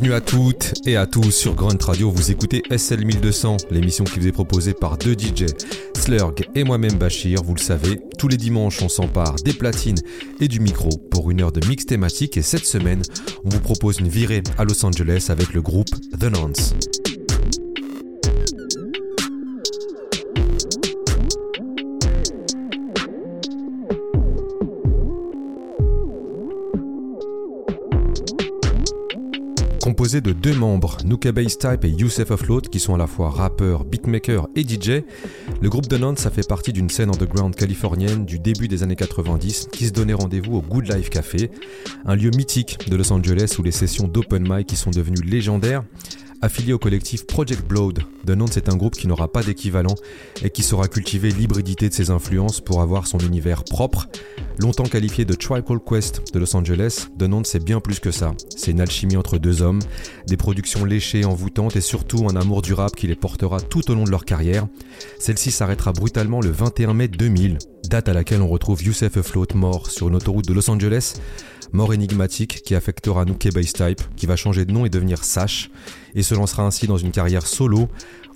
Bienvenue à toutes et à tous sur Grunt Radio. Vous écoutez SL 1200, l'émission qui vous est proposée par deux DJ, Slurg et moi-même Bachir. Vous le savez, tous les dimanches, on s'empare des platines et du micro pour une heure de mix thématique. Et cette semaine, on vous propose une virée à Los Angeles avec le groupe The Nance. Composé de deux membres, Nuka Bass Type et Youssef Offload, qui sont à la fois rappeurs, beatmakers et DJ. Le groupe de Nantes, ça fait partie d'une scène underground californienne du début des années 90 qui se donnait rendez-vous au Good Life Café, un lieu mythique de Los Angeles où les sessions d'open mic qui sont devenues légendaires Affilié au collectif Project Blood, Nonce est un groupe qui n'aura pas d'équivalent et qui saura cultiver l'hybridité de ses influences pour avoir son univers propre. Longtemps qualifié de Trical Quest de Los Angeles, Nonce c'est bien plus que ça. C'est une alchimie entre deux hommes, des productions léchées, envoûtantes et surtout un amour du rap qui les portera tout au long de leur carrière. Celle-ci s'arrêtera brutalement le 21 mai 2000, date à laquelle on retrouve Youssef Float mort sur une autoroute de Los Angeles mort énigmatique qui affectera Nuke Base Type, qui va changer de nom et devenir Sash, et se lancera ainsi dans une carrière solo.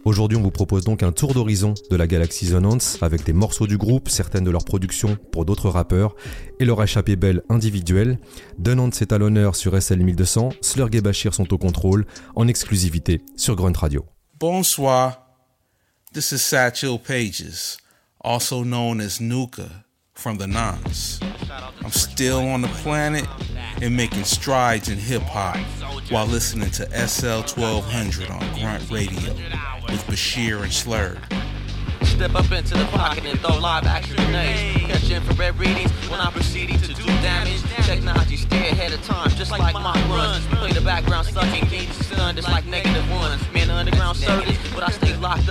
Aujourd'hui, on vous propose donc un tour d'horizon de la galaxie Zonance avec des morceaux du groupe, certaines de leurs productions pour d'autres rappeurs et leur échappée belle individuelle. Donance est à l'honneur sur SL 1200, Slurg et Bashir sont au contrôle en exclusivité sur Grunt Radio. Bonsoir, this is Satchel Pages, also known as Nuka. From the Nonce. I'm still on the planet and making strides in hip hop while listening to SL 1200 on Grunt Radio with Bachir and Slurg. Step up into the pocket and throw live action grenades. Catch infrared readings when I'm proceeding to do damage. Technology stay ahead of time, just like my runs. Play the background sucking beats, sun just like negative ones. Man, the underground circuit, but I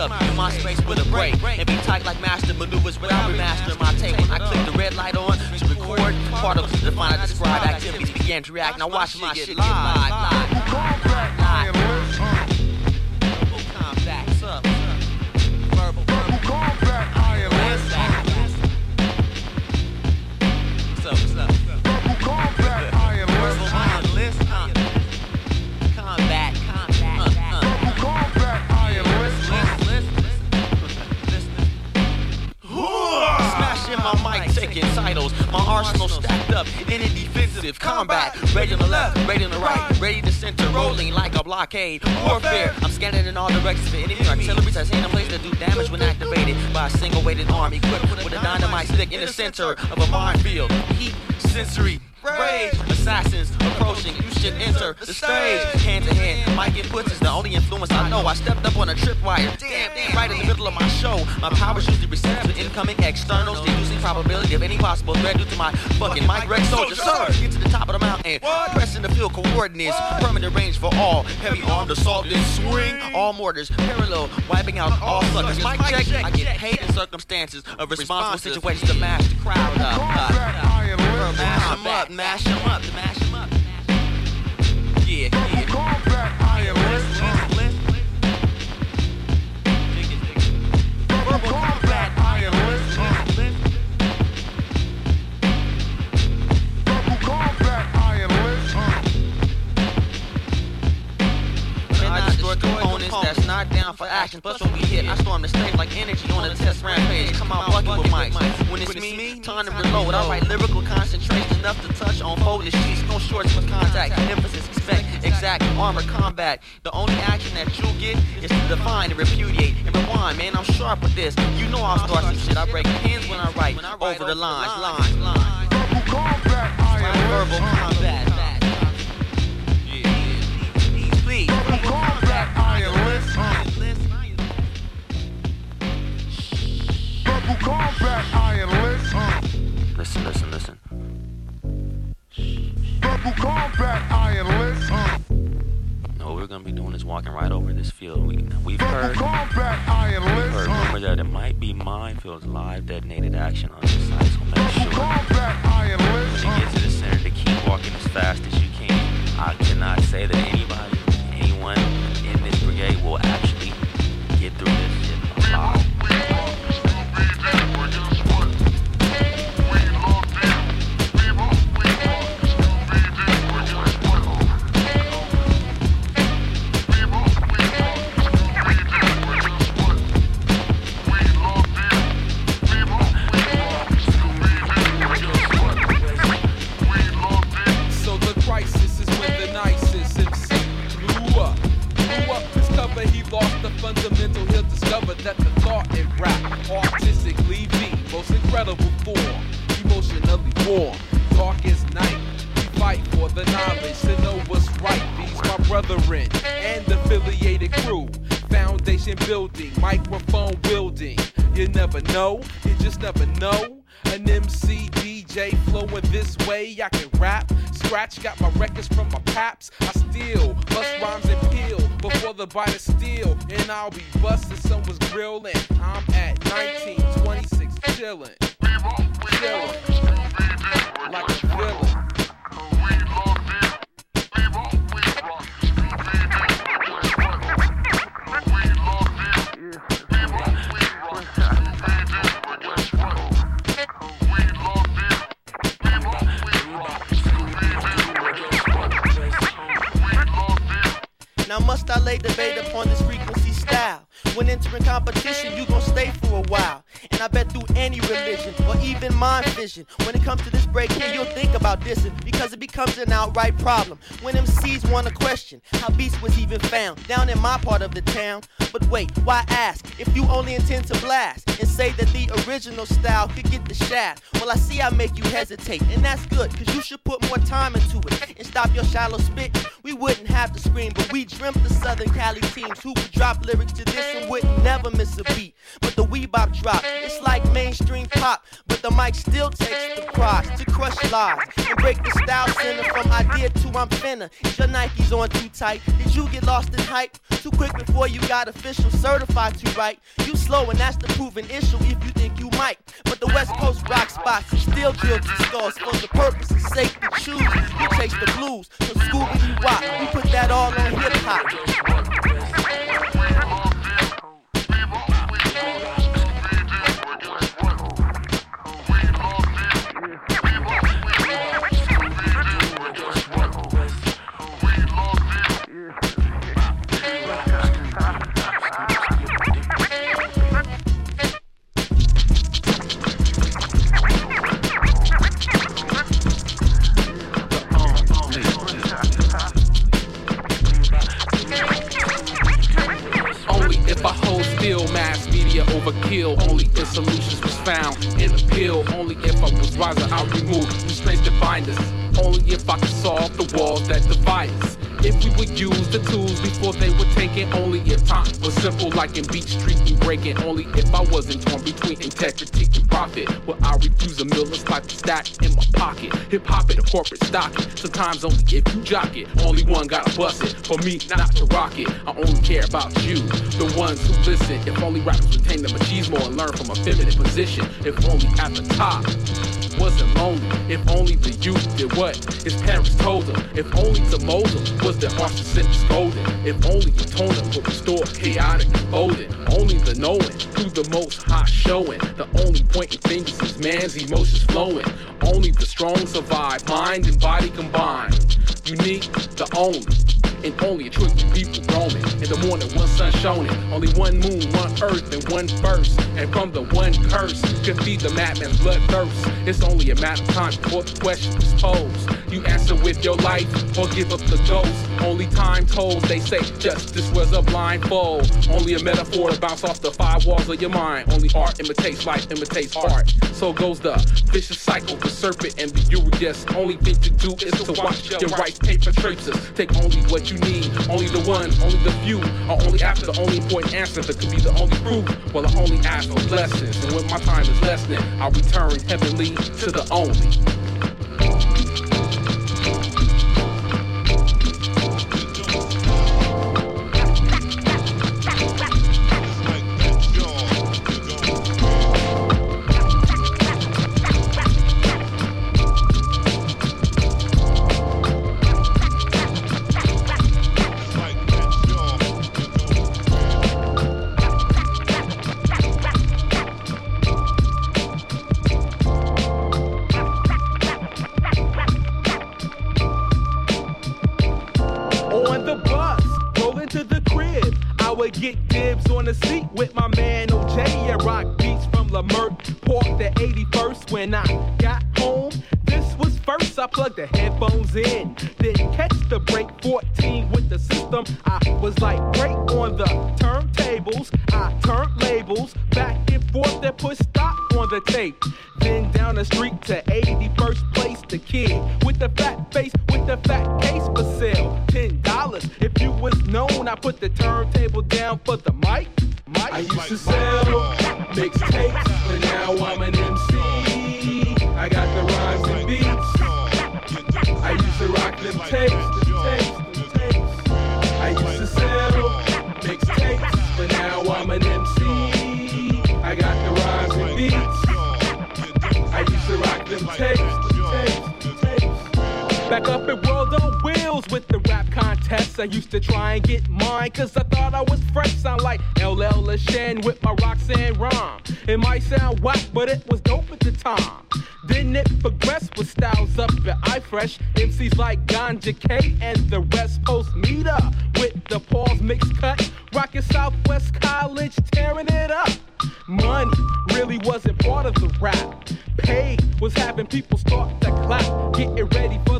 up in my space with a break. And be tight like master maneuvers without remastering my tape. When I click the red light on to record, part of the define I describe activities began to react. Now watch my shit get live, live, live. My arsenal stacked up in a defensive combat. Ready on the left, ready on the right, ready to center, rolling like a blockade. Warfare, I'm scanning in all directions for enemy artillery. I seen a place to do damage when activated by a single weighted arm equipped with a dynamite stick in the center of a minefield. Heat, sensory, Rage, assassins approaching, you should enter the stage. Hand to hand, Mike Inputs is the only influence I know. I stepped up on a tripwire, damn, damn, right in the middle of my show. My powers usually receptive to incoming externals, reducing probability of any possible threat due to my fucking Mike Rex soldier. Sir, get to the top of the mountain, pressing the field coordinates, permanent range for all. Heavy armed assault, then swing. All mortars, parallel, wiping out all suckers. Mike check, I get paid in circumstances of responsible situations to mash the crowd up. Uh, mash them up, mash them up, mash them up. Yeah, yeah. Combat iron list, list, Verbal combat iron down for action. Plus when we hit, I storm the stage like energy on a test rampage. Come out bucket with mics. When it's me, time to reload. I write lyrical concentration enough to touch on folded sheets. No shorts for contact. Emphasis, expect, exact, armor, combat. The only action that you'll get is to define and repudiate and rewind. Man, I'm sharp with this. You know I'll start some shit. I break pins when I write over the lines, lines, lines. Verbal combat. Live detonated town. But wait, why ask if you only intend to blast and say that the original style could get the shaft? Well, I see I make you hesitate, and that's good, cause you should put more time into it and stop your shallow spit. We wouldn't have to scream, but we dreamt the Southern Cali teams who would drop lyrics to this and wouldn't never miss a beat. But the Weebop drop, it's like mainstream pop, but the mic still takes the cross to crush lies and break the style center from idea to I'm finna. Is your Nikes on too tight? Did you get lost in hype? Too quick before you got official certified to write? You slow and that's the proven issue if you think you might. But the West Coast rock spots are still to skulls for the purpose of sake to choose. You chase the blues, so Scooby Wop, we put that all on hip overkill. Only if solutions was found in the pill. Only if I was wiser, I remove restraints that bind us. Only if I could solve the walls that divide us. If we would use the tools before they were taken, only if time was simple, like in Beach Street and breaking. Only if I wasn't torn between integrity and profit. Would I refuse a Miller's pipe stack in my pocket? Hip hop it, a corporate stock it. Sometimes only if you jock it. Only one gotta bust it. For me, not to rock it. I only care about you, the ones who listen. If only rappers retain the machismo and learn from a feminine position. If only at the top wasn't lonely. If only the youth did what his parents told him. If only to mold was their hearts to send golden. If only the tone would restore chaotic and folded. Only the knowing through the most hot showing. The only point in things is man's emotions flowing. Only the strong survive, mind and body combined. Unique, the only. And only a trillion people roaming. In the morning, one sun shining. Only one moon, one earth, and one verse. And from the one curse, could feed the madman's bloodthirst. It's only a matter of time before the question is posed. You answer with your life or give up the ghost. Only time told, they say justice was a blindfold. Only a metaphor to bounce off the five walls of your mind. Only art imitates life, imitates art. So goes the vicious cycle, the serpent and the Urias. Only thing to do is to watch your right paper traces. Take only what you need, only the one, only the few. Or only after the only important answer that could be the only proof. Well, I only ask for blessings. And when my time is lessening, I'll return heavenly to the only. Rhyme. It might sound whack, but it was dope at the time. Then it progressed with styles up at iFresh. MCs like Ganja K and the West Post Meter with the Paul's mix cut. Rockin' Southwest College, tearing it up. Money really wasn't part of the rap. Pay was having people start to clap, getting ready for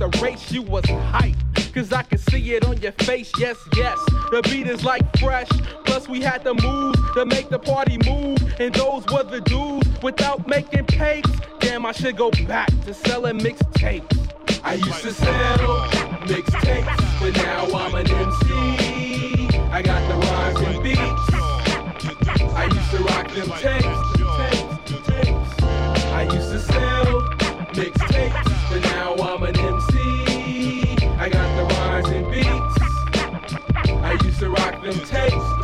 starts race, you was hype. Cause I could see it on your face, yes, yes. The beat is like fresh. Plus, we had the moves to make the party move. And those were the dudes without making papes. Damn, I should go back to selling mixtapes. I used to sell mixtapes, but now I'm an MC. I got the rhymes and beats. I used to rock them tapes, tapes, tapes. I used to sell mixtapes, but now I'm an used to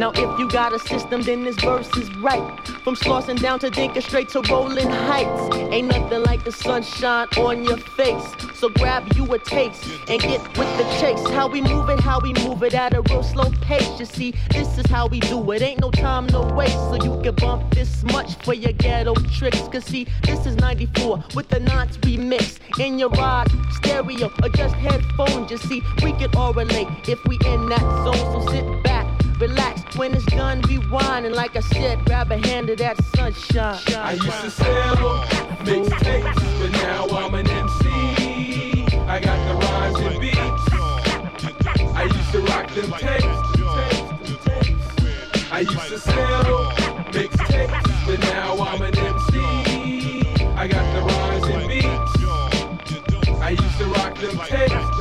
Now if you got a system, then this verse is right. From Slauson down to Dinka, straight to Rolling Heights. Ain't nothing like the sunshine on your face. So grab you a taste and get with the chase. How we move it, how we move it at a real slow pace. You see, this is how we do it. Ain't no time to waste. So you can bump this much for your ghetto tricks. Cause see, this is 94 with the knots we mix. In your rod, stereo, or just headphones. You see, we can all relate if we in that zone. So sit back relax. When it's done, rewind. And like I said, grab a hand of that sunshine. I used to sell mixtapes, but now I'm an MC. I got the rhymes and beats. I used to rock them tapes. I used to sell mixtapes, but now I'm an MC. I got the rhymes and beats. I used to rock them tapes,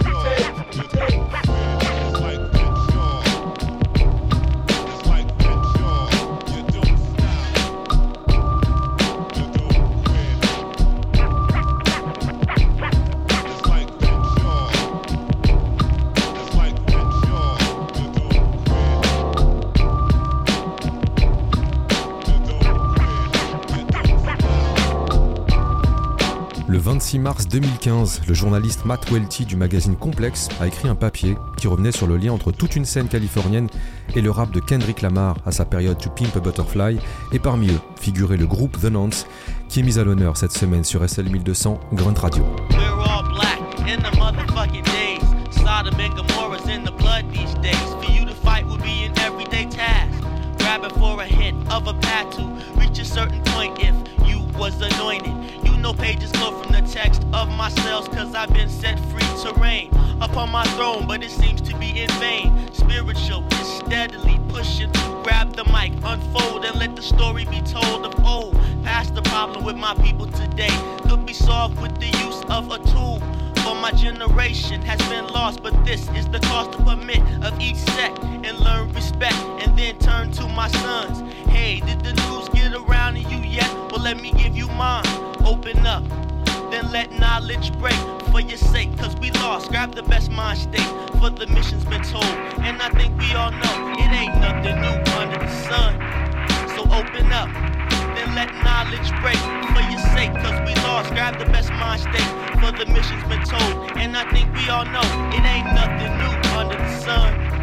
26 mars 2015, le journaliste Matt Welty du magazine Complex a écrit un papier qui revenait sur le lien entre toute une scène californienne et le rap de Kendrick Lamar à sa période To Pimp a Butterfly, et parmi eux figurait le groupe The Nance, qui est mis à l'honneur cette semaine sur SL 1200 Grunt Radio. Know pages flow from the text of my cells, cause I've been set free to reign upon my throne, but it seems to be in vain. Spiritual is steadily pushing to grab the mic, unfold, and let the story be told of old. Past the problem with my people today could be solved with the use of a tool. For my generation has been lost, but this is the cost to permit of each sect and learn respect, and then turn to my sons. Hey, did the news get around to you yet? Well, let me give you mine. Open up, then let knowledge break for your sake, cause we lost. Grab the best mind state, for the mission's been told. And I think we all know it ain't nothing new under the sun. So open up, then let knowledge break for your sake, cause we lost. Grab the best mind state, for the mission's been told. And I think we all know it ain't nothing new under the sun.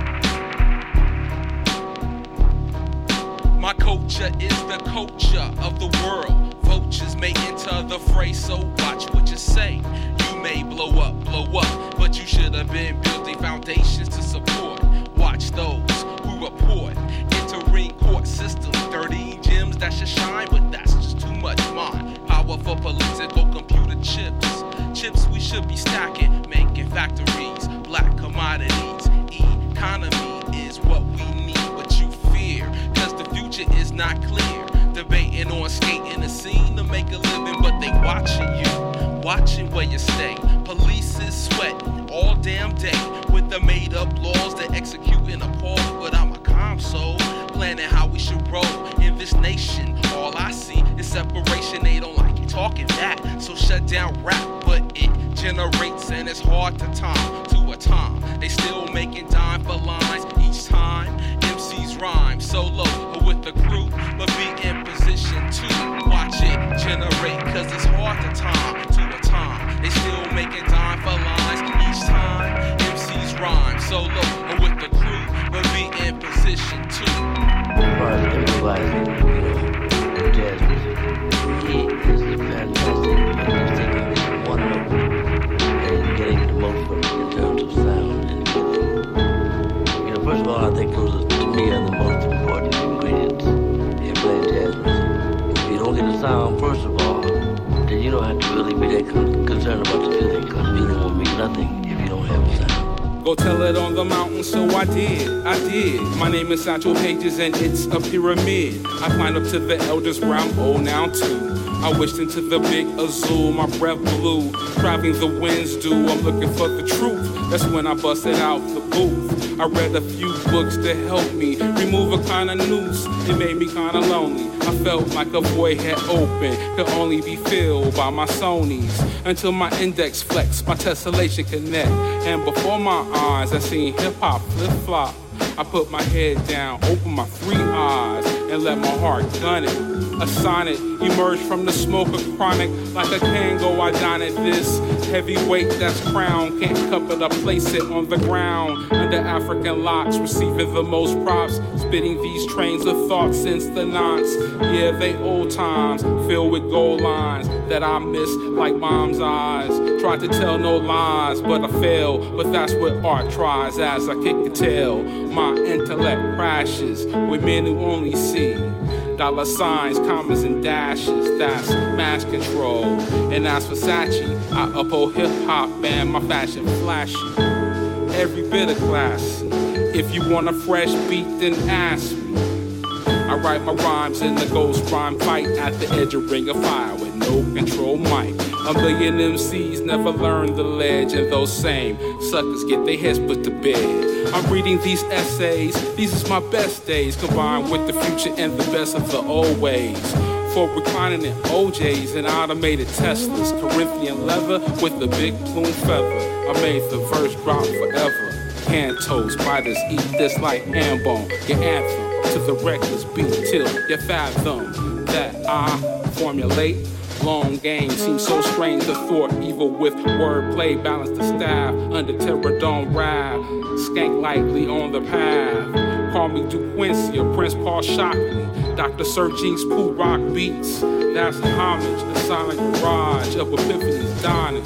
My culture is the culture of the world. Vultures may enter the fray, so watch what you say. You may blow up, blow up, but you should have been building foundations to support. Watch those who report entering court systems, dirty gems that should shine, but that's just too much mind. Power for political computer chips. Chips we should be stacking, making factories, black commodities. Economy future is not clear. Debating on skating the scene to make a living, but they watching you, watching where you stay. Police is sweating all damn day with the made up laws that execute in a pause, but I'm a calm soul, planning how we should roll in this nation. All I see is separation, they don't like you talking that, so shut down rap, but it generates and it's hard to time to a time. They still making dime for lines rhyme solo or with the crew, but be in position to watch it generate, cause it's hard to time to a time. They still making dime for lines each time. MCs rhyme solo or with the crew, but be in position to. You know, jazz music. He is fantastic. He's taking one and getting the most from it in terms of sound and. You know, first of all, I think those me are the most important ingredients in jazz. If you don't get the sound, first of all, then you don't have to really be that con- concerned about the feeling, because feeling will mean nothing if you don't have a sound. Go tell it on the mountain, so I did, I did. My name is Satchel Pages and it's a pyramid. I climbed up to the elders where I'm old now too. I wished into the big azul, my breath blew. Driving the winds do, I'm looking for the truth. That's when I busted out the booth. I read a few books to help me remove a kind of noose. It made me kind of lonely. I felt like a void had opened, could only be filled by my Sony's. Until my index flexed, my tessellation connect. And before my eyes, I seen hip hop flip flop. I put my head down, opened my three eyes, and let my heart gun it. A sonnet Emerge from the smoke of chronic like a Kango. I dine at this heavy weight that's crowned. Can't cup it, I place it on the ground under African locks, receiving the most props. Spitting these trains of thought since the knots. Yeah, they old times filled with gold lines that I miss like mom's eyes. Tried to tell no lies, but I fail. But that's what art tries as I kick the tail. My intellect crashes with men who only see dollar signs, commas, and dashes. That's mass control. And as for Sachi, I uphold hip hop and my fashion flashy. Every bit of class. If you want a fresh beat, then ask me. I write my rhymes in the ghost rhyme fight at the edge of ring of fire with no control mic. A million MCs never learned the ledge, and those same suckers get their heads put to bed. I'm reading these essays, these is my best days, combined with the future and the best of the old ways. For reclining in OJs and automated Teslas, Corinthian leather with the big plume feather. I made the verse drop forever. Cantos, spiders eat this like ham bone. Your anthem to the reckless beat till you fathom that I formulate. Long game seems so strange to thought, evil with wordplay. Balance the staff under Terradome rap. Skank lightly on the path. Call me Duke Quincy or Prince Paul Shocklee. Dr. Sir Jinx Pooh Rock Beats. That's homage, the silent garage of Epiphany's dawning.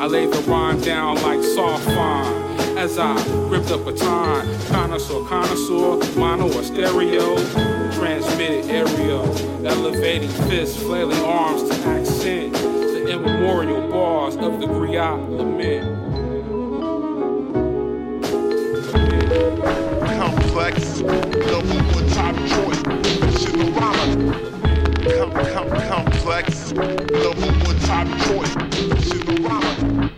I lay the rhyme down like soft fine as I grip the baton. Connoisseur, connoisseur, mono or stereo. Transmitted aerial, elevating fists, flailing arms to accent the immemorial bars of the griot lament. complex, number one top choice. Shinorama. Com- com- complex, number one top choice. Shinorama.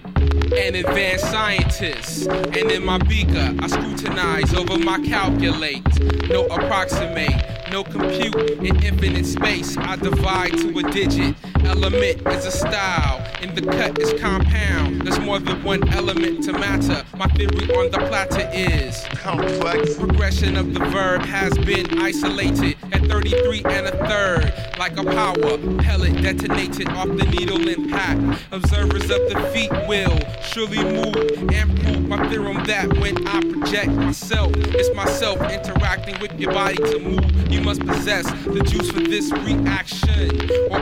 An advanced scientist, and in my beaker, I scrutinize over my calculate. No approximate, no compute in infinite space. I divide to a digit. Element is a style, and the cut is compound. There's more than one element to matter. My theory on the platter is complex. Progression of the verb has been isolated at 33 and a third, like a power pellet detonated off the needle impact. Observers of the feet will surely move and prove my theorem that when I project myself, it's myself interacting with your body to move. You must possess the juice for this reaction, or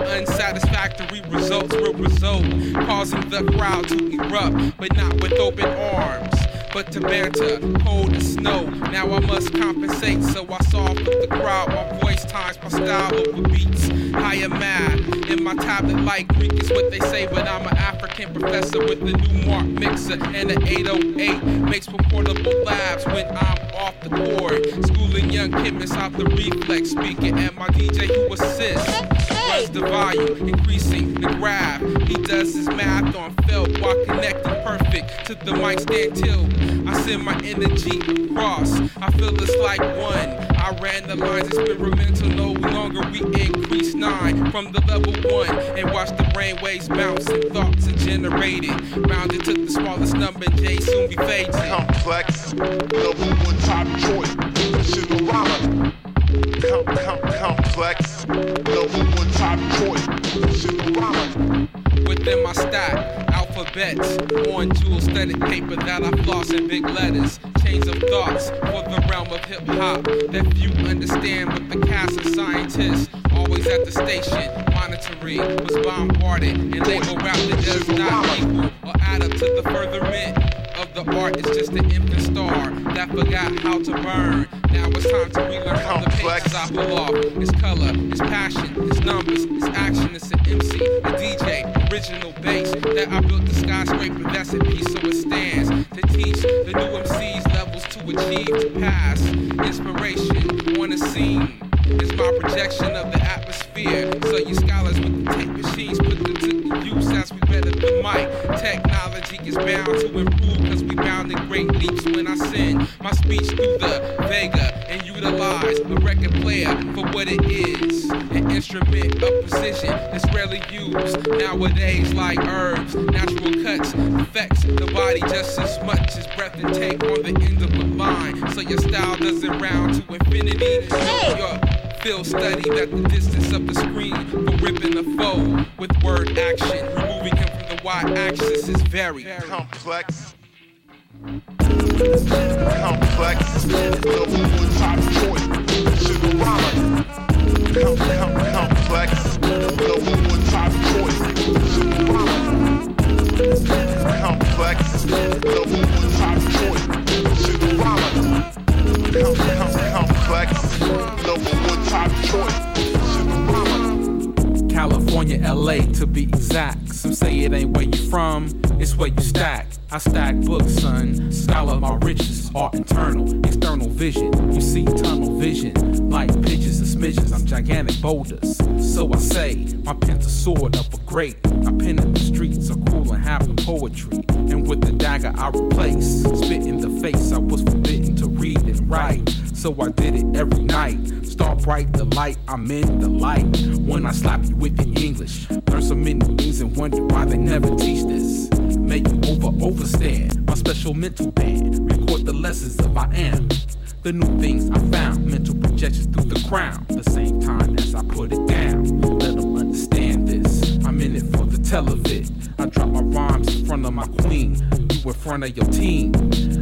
unsatisfactory results will result, causing the crowd to erupt, but not with open arms. but to banter, cold as snow. Now I must compensate, so I solve with the crowd. My voice times my style over beats. Higher math in my tablet like Greek is what they say, but I'm an African professor with a new mark mixer and an 808. Makes for portable labs when I'm the board. Schooling young chemists off the reflex speaker and my DJ who assists. Runs the volume, increasing the grab. He does his math on felt while connecting perfect to the mic stand till I send my energy across. I feel it's like one. I ran the lines experimental, no longer we increase nine from the level one and watch the brain waves bounce and thoughts are generated. Rounded to the smallest number, J soon be faded. Complex, number one top choice. Shinorama. Com, com, complex, number one top choice. Shinorama. within my stack. Alphabets on jewel studded paper that I floss in big letters. Chains of thoughts for the realm of hip hop that few understand. But the cast of scientists always at the station monitoring was bombarded and label rap that does not equal or add up to the furtherment of the art. It's just an infant star that forgot how to burn. Now it's time to relearn from the pages I pull off. It's color, it's passion, it's numbers, it's action, it's an MC, a DJ, original bass that I built the skyscraper that's in peace so it stands to teach the new MCs levels to achieve to pass. Inspiration on the scene is my projection of the atmosphere. So you scholars with the tape machines put use as we better the mic. Technology is bound to improve because we bound in great leaps when I send my speech through the Vega and utilize a record player for what it is. An instrument of precision that's rarely used nowadays like herbs, natural cuts, affects the body just as much as breath and take on the end of a line. So your style doesn't round to infinity. Your Field studied that the distance of the screen for ripping a foe with word action. Removing him from the y axis is very complex. Complex, complex, top exact. Some say it ain't where you from, it's where you stack. I stack books, son. Scholar, my riches are internal, external vision. You see tunnel vision, like pitches and smidgens. I'm gigantic boulders. So I say, my pen's a sword of a great. I pen in the streets are cool and the poetry. And with the dagger I replace, spit in the face I was forbidden to read and write. So I did it every night. Start bright the light, I'm in the light. When I slap you with your English, learn so many things and wonder why they never teach this. Make you over overstand my special mental band. Record the lessons of I am. The new things I found, mental projections through the crown. The same time as I put it down, let them understand this. I'm in it for the televid. I drop my rhymes in front of my queen. You in front of your team.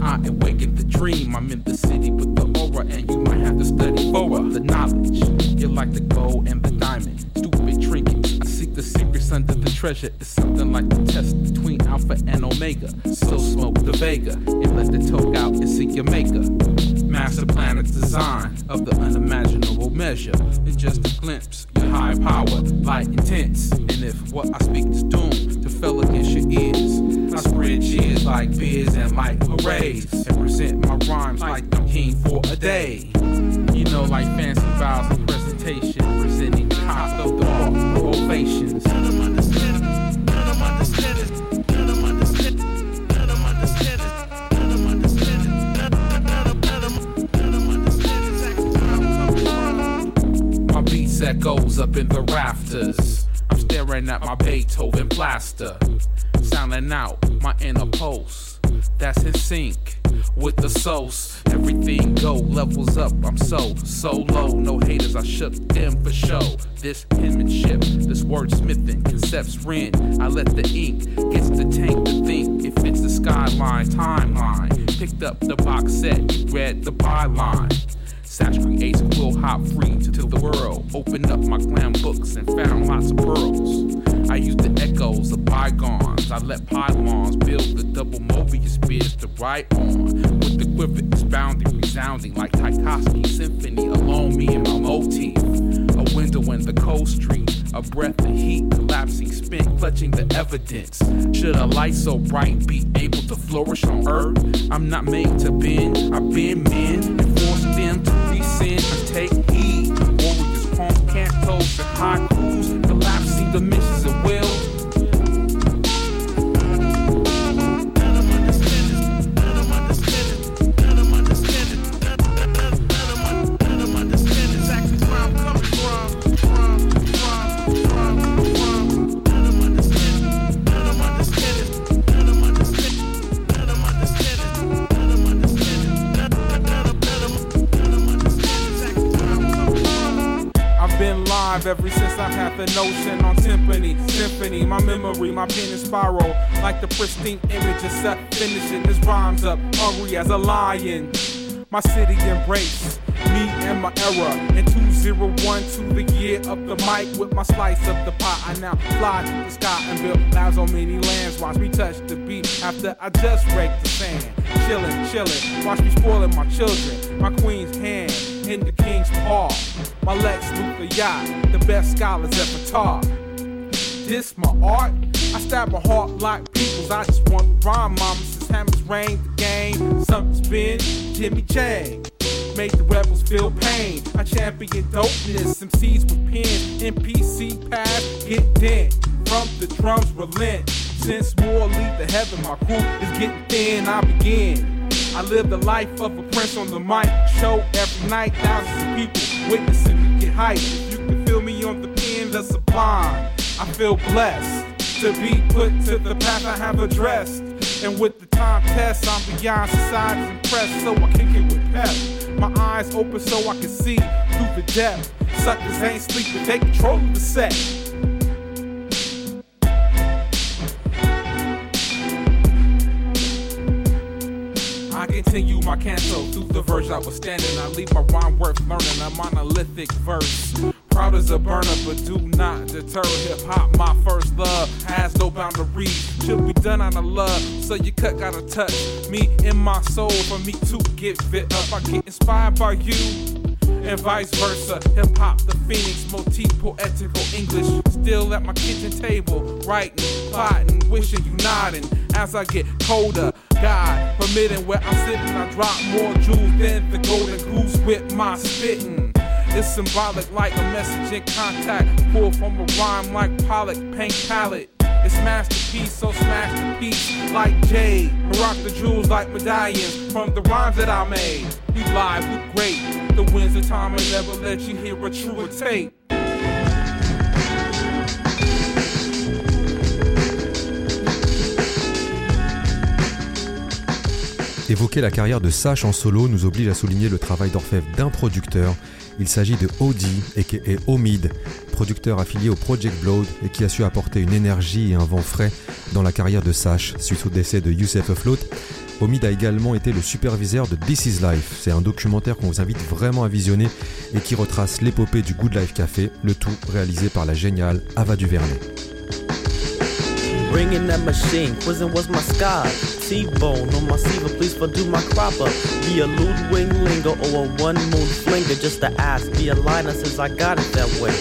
I awaken the dream. I'm in the city with the aura, and you might have to study for. The knowledge, you're like the gold and the diamond. Stupid trinket. I seek the secrets under the treasure. It's something like the test between Alpha and Omega. So smoke the Vega and let the toke out and seek your maker. Master plan design of the unimaginable measure. It's just a glimpse. Your high power, light intense. And if what I speak is doomed fell against your ears, I spread cheers like beers and like hoorays. And present my rhymes like I'm king for a day. You know, like fancy vows and presentation, presenting cost of the ovations. My beat set goes up in the rafters. Staring at my Beethoven blaster, sounding out my inner pulse. That's in sync with the source. Everything go levels up. I'm so so low. No haters. I shook them for show. This penmanship, this wordsmithing, concepts ren. I let the ink gets the tank to think. It fits the skyline timeline. Picked up the box set, read the byline. Satch creates a quill hop free to the world. Opened up my glam books and found lots of pearls. I use the echoes of bygones. I let pylons build the double Mobius spears to ride on. With the quiver expounding, resounding like Tchaikovsky Symphony alone, me and my motif. A window in the cold stream, a breath of heat collapsing, spent, clutching the evidence. Should a light so bright be able to flourish on earth? I'm not made to bend, I've been men take heed. Warriors, poems, cantos, and haikus, collapsing dimensions of will. Ever since I've had the notion on timpani, symphony. My memory, my pen is spiral like the pristine image of Seth finishing his rhymes up, hungry as a lion. My city embrace me and my era. In 201 to the year of the mic with my slice of the pie. I now fly to the sky and build labs on many lands. Watch me touch the beat after I just raked the sand. Chillin', chillin', watch me spoiling my children. My queen's hand in the king's paw. My Lex Luthor yacht, the best scholars ever taught. This my art. I stab a heart like people's. I just want rhyme, mama. Since hammers rain the game, something's been Jimmy Chang. Make the rebels feel pain. I champion dopeness. MCs with pens, NPC pass, get dent. From the drums relent. Since more lead to heaven, my crew is getting thin. I begin. I live the life of a prince on the mic. Show every night, thousands of people witnessing me get hype. You can feel me on the pen, the sublime. I feel blessed to be put to the path I have addressed. And with the time test, I'm beyond society's impressed, so I kick it with pep. My eyes open so I can see through the depth. Suckers ain't sleeping, take control the set. Continue my canto through the verse I was standing. I leave my rhyme worth learning a monolithic verse. Proud as a burner, but do not deter hip hop. My first love has no boundaries. Should be done out of love, so you cut gotta touch me in my soul for me to get fit up. I get inspired by you and vice versa. Hip hop, the phoenix, motif, poetical English. Still at my kitchen table, writing, plotting, wishing you nodding as I get colder. God permitting where I'm sitting, I drop more jewels than the golden goose with my spitting. It's symbolic like a message in contact, pulled from a rhyme like Pollock, paint palette. It's masterpiece, so smash the piece like jade. Rock the jewels like medallions from the rhymes that I made. We live, we great. The winds of time will never let you hear a truer tape. Évoquer la carrière de Sash en solo nous oblige à souligner le travail d'orfèvre d'un producteur. Il s'agit de Odi, aka Omid, producteur affilié au Project Blood et qui a su apporter une énergie et un vent frais dans la carrière de Sash suite au décès de Youssef Afloat. Omid a également été le superviseur de This Is Life. C'est un documentaire qu'on vous invite vraiment à visionner et qui retrace l'épopée du Good Life Café, le tout réalisé par la géniale Ava DuVernay. Bringing that machine, prison was my sky. T-bone on my sleeve, please for do my crop up. Be a lewd wing linger or a one moon flinger, just to ask. Be a liner since I got it that way.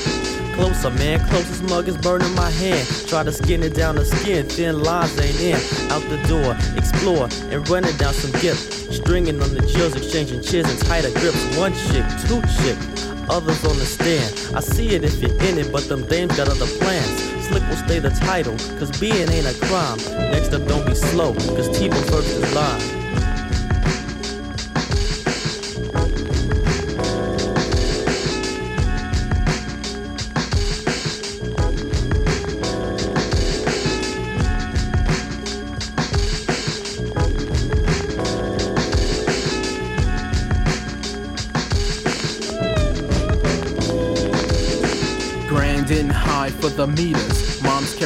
Closer, man, closest mug is burning my hand. Try to skin it down the skin, thin lines ain't in. Out the door, explore and running down some gifts. Stringing on the chills, exchanging cheers and tighter grips. One chick, two chick, others on the stand. I see it if you're in it, but them dames got other plans. Slick will stay the title, cause being ain't a crime. Next up, don't be slow, cause T-Bone first is live. For the meters.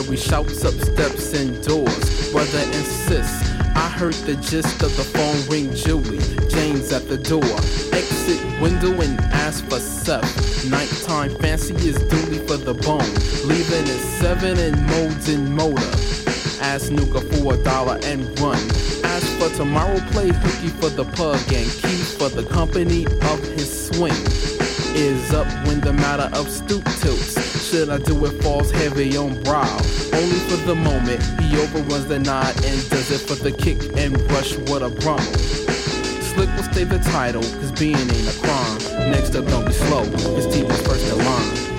Carry shouts up steps and doors. Brother insists. I heard the gist of the phone ring Julie. James at the door. Exit window and ask for Seth. Nighttime fancy is duty for the bone. Leaving at seven and modes in motor. Ask Nouka for a dollar and run. Ask for tomorrow play hooky for the pug and key for the company of his swing. Is up when the matter of stoop tilts. Should I do it falls heavy on brow? Only for the moment, he overruns the nod and does it for the kick and rush what a brummel. Slick will stay the title, cause being ain't a crime. Next up, don't be slow, his team first in line.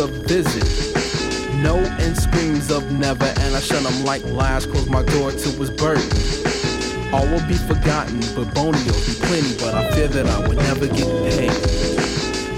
Of visit. No and screams of never, and I shun him like lies. Close my door to his burden. All will be forgotten, but Bonio'll be plenty. But I fear that I will never get paid.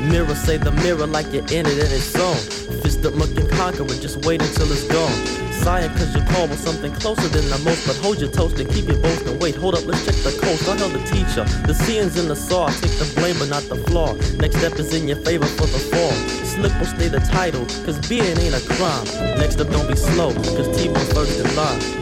Mirror say the mirror like you're in it and it's on. Fist up, muck and conquer it, just wait until it's gone. Sighing cause your call was something closer than the most, but hold your toast and keep your boast and wait. Hold up, let's check the coast. I held the teacher. The seeing's in the saw, take the blame but not the flaw. Next step is in your favor for the fall. Slip will stay the title, cause being ain't a crime. Next up, don't be slow, cause T-Bone's first in line.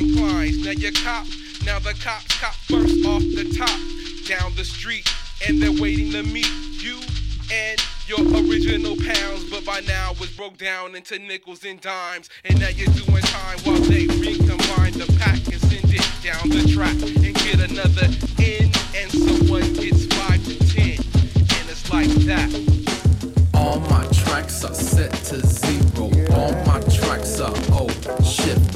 Inclines. Now you cop, now the cops cop first off the top. Down the street, and they're waiting to meet you and your original pounds, but by now it's broke down into nickels and dimes. And now you're doing time while they recombine the pack and send it down the track and get another in, and someone gets five to ten, and it's like that. All my tracks are set to zero. All my tracks are oh shift.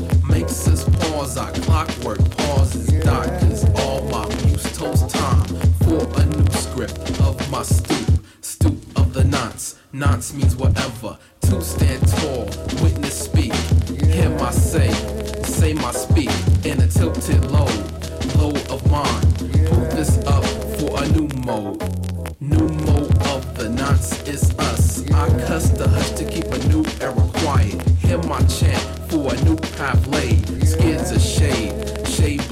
Pause. Our clockwork pauses. Doctors, all my muse toast time for a new script of my stoop. Stoop of the nonce. Nonce means whatever. To stand tall, witness speak. Hear my say, say my speak in a tilted low, low of mine. Pull this up for a new mode. New mode of the nonce is us. I cuss the hush to keep a new era quiet. Hear my chant for a new path laid,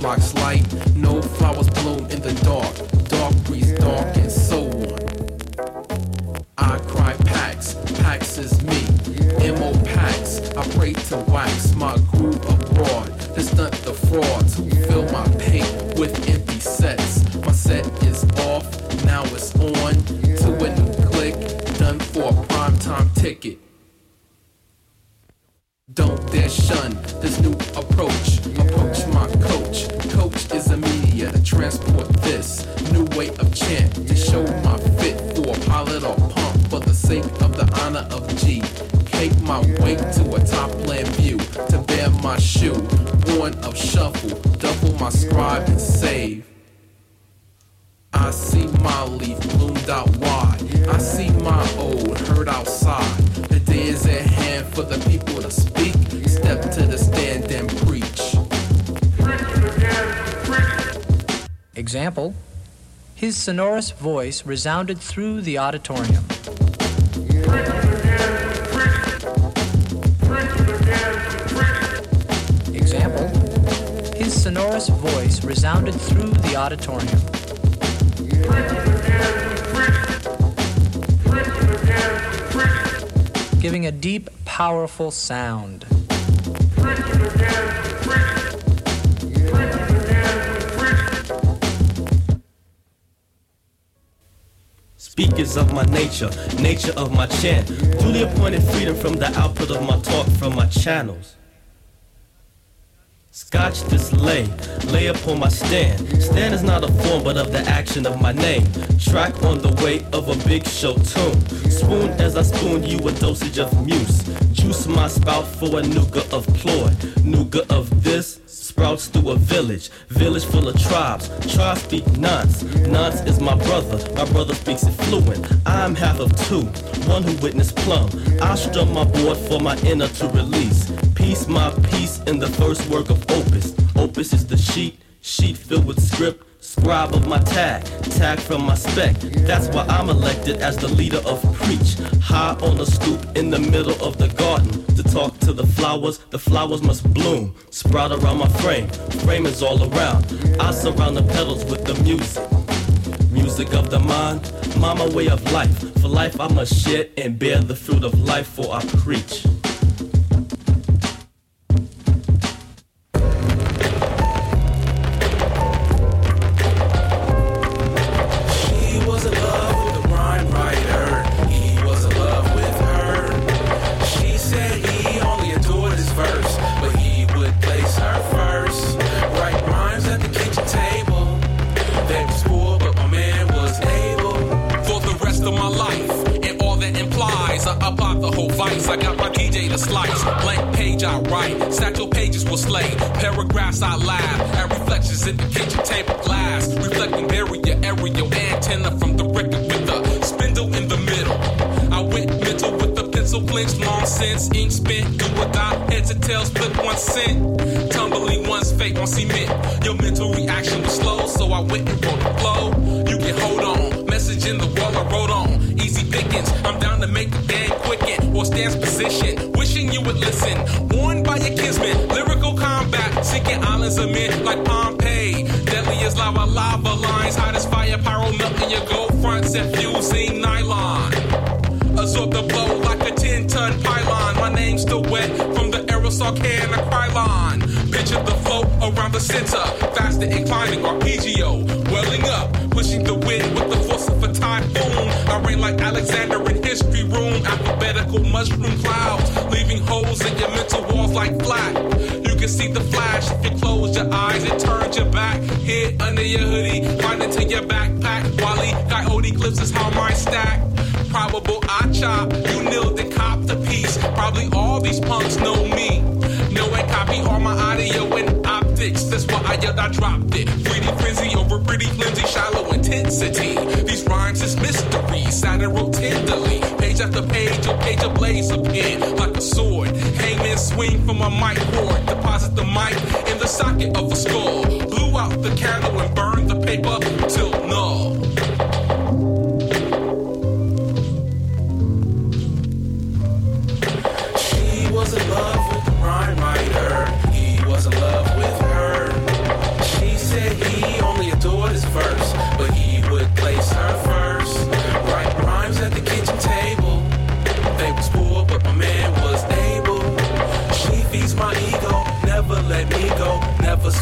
shade light, no flowers bloom in the dark, dark breeze dark and so on. I cry packs, packs is me, MO packs, I pray to wax my transport this new way of chant to show my fit for a pilot or pump for the sake of the honor of G. Take my way to a topland view to bear my shoe. Born of shuffle, double my scribe and save. I see my leaf bloomed out Example His sonorous voice resounded through the auditorium. Example His sonorous voice resounded through the auditorium. Giving a deep, powerful sound. Speakers of my nature, nature of my chant. Duly appointed freedom from the output of my talk from my channels. Scotch this lay, lay upon my stand. Stand is not a form, but of the action of my name. Track on the way of a big show tune. Spoon as I spoon you a dosage of muse. Juice my spout for a nougat of ploy. Nougat of this sprouts through a village. Village full of tribes. Tribes speak nonce. Nonce is my brother. My brother speaks it fluent. I'm half of two. One who witnessed plum. I strum my board for my inner to release. Peace my peace in the first work of opus. Opus is the sheet. Sheet filled with script. Scribe of my tag, tag from my spec. That's why I'm elected as the leader of preach. High on the stoop in the middle of the garden. To talk to the flowers, the flowers must bloom. Sprout around my frame, frame is all around. I surround the petals with the music. Music of the mind, mama way of life. For life I must share and bear the fruit of life for I preach. Paragraphs I laugh. At reflections in the kitchen table glass. Reflecting barrier area antenna from the record with the spindle in the middle. I went mental with the pencil clenched long since. Ink spent. Do or die. Heads and tails flip one cent. Tumbling one's fate on cement. Your mental reaction was slow, so I went and wrote islands of men like Pompeii. Deadly as lava, lava lines. Hot as fire, pyro melting your gold fronts and fusing nylon. Absorb the blow like a 10 ton pylon. My name's still wet from the aerosol can of Krylon. Picture the flow around the center. Faster inclining arpeggio. Welling up, pushing the wind with the force of a typhoon. I rain like Alexander in history room. Alphabetical mushroom clouds. Leaving holes in your mental walls like flat. You can see the flash if you close your eyes and turn your back. Hid under your hoodie, right into your backpack. Wally, coyote clips is how mine stack probable I chop. You nilled and cop the piece. Probably all these punks know me. Know and copy all my audio and That's why I yelled, I dropped it. 3D frenzy over pretty flimsy, shallow intensity. These rhymes is mystery. Wrote tenderly. Page after page, your page ablaze a pen like a sword. Hangman swing from a mic cord. Deposit the mic in the socket of a skull. Blew out the candle and burned the paper till null.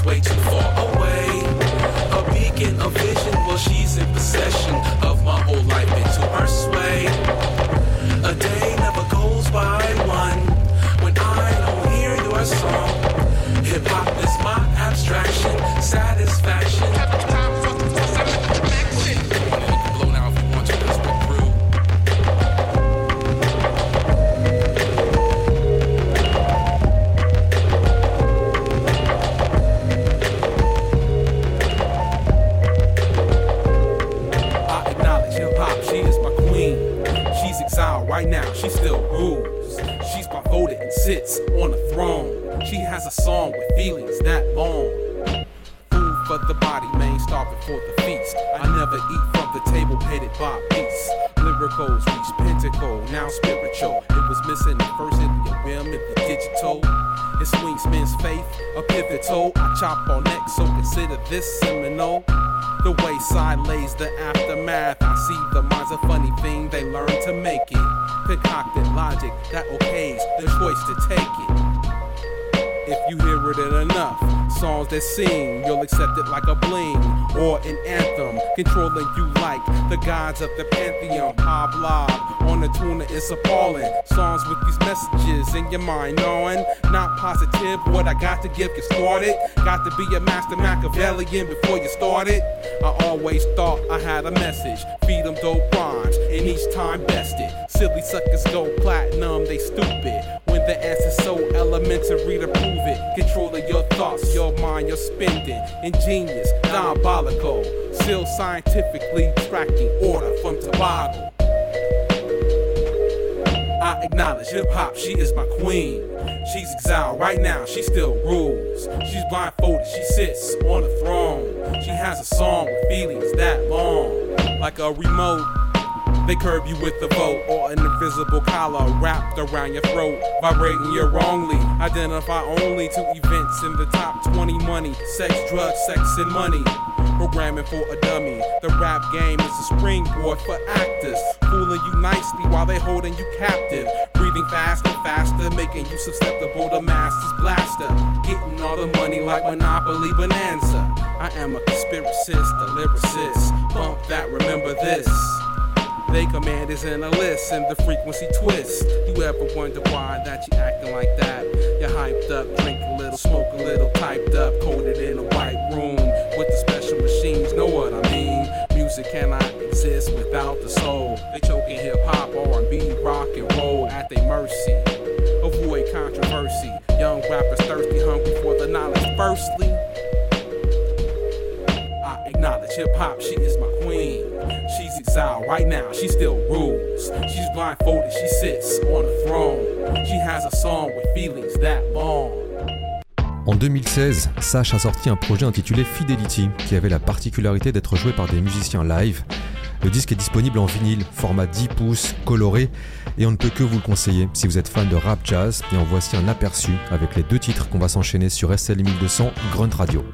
Sway too far away. A beacon of vision, well, she's in possession Exiled right now, she still rules. She's my voted and sits on a throne. She has a song with feelings that long. Food for the body, main starving for the feast. I never eat from the table headed by peace. Lyricals reach pentacle, now spiritual. It was missing the first in the realm in the digital. It swings men's faith, a pivotal. I chop on neck, so consider this seminal. The wayside lays the aftermath. I see the mind's a funny thing, they learn to make it. Concocted logic that okays the choice to take it. If you hear it enough, songs that sing, you'll accept it like a bling or an anthem, controlling you like the gods of the pantheon. Pop on the tuna is appalling. Songs with these messages in your mind, knowing not positive. What I got to give get started. Got to be a master Machiavellian before you started. I always thought I had a message. Feed them dope rhymes, and each time bested. Silly suckers go platinum, they stupid. When the answer's so elementary to prove it. Control of your thoughts, your mind, your spending. Ingenious, diabolical. Still scientifically tracking order from Tobago. I acknowledge hip hop, she is my queen. She's exiled right now, she still rules. She's blindfolded, she sits on a throne. She has a song with feelings that long. Like a remote, they curb you with the vote or an invisible collar wrapped around your throat, vibrating you wrongly. Identify only to events in the top 20 money, sex, drugs, sex, and money. Programming for a dummy. The rap game is a springboard for actors, fooling you nicely while they holding you captive. Breathing faster, and faster, making you susceptible to masters blaster. Getting all the money like Monopoly Bonanza. I am a conspiracist, a lyricist. Bump that, remember this. They command is in a list and the frequency twist. You ever wonder why that you acting like that? You're hyped up, drink a little, smoke a little, typed up, coded in a white room with the special machines. Know what I mean? Music cannot exist without the soul. They choking hip hop, R&B, rock and roll at their mercy. Avoid controversy. Young rappers thirsty, hungry for the knowledge. Firstly, I acknowledge hip hop, she is my queen. She's exiled right now, she still rules. She's blindfolded, she sits on throne. She has a song with feelings that long. En 2016, Sash a sorti un projet intitulé Fidelity, qui avait la particularité d'être joué par des musiciens live. Le disque est disponible en vinyle, format 10 pouces, coloré, et on ne peut que vous le conseiller si vous êtes fan de rap jazz, et en voici un aperçu avec les deux titres qu'on va s'enchaîner sur SL 1200 Grunt Radio.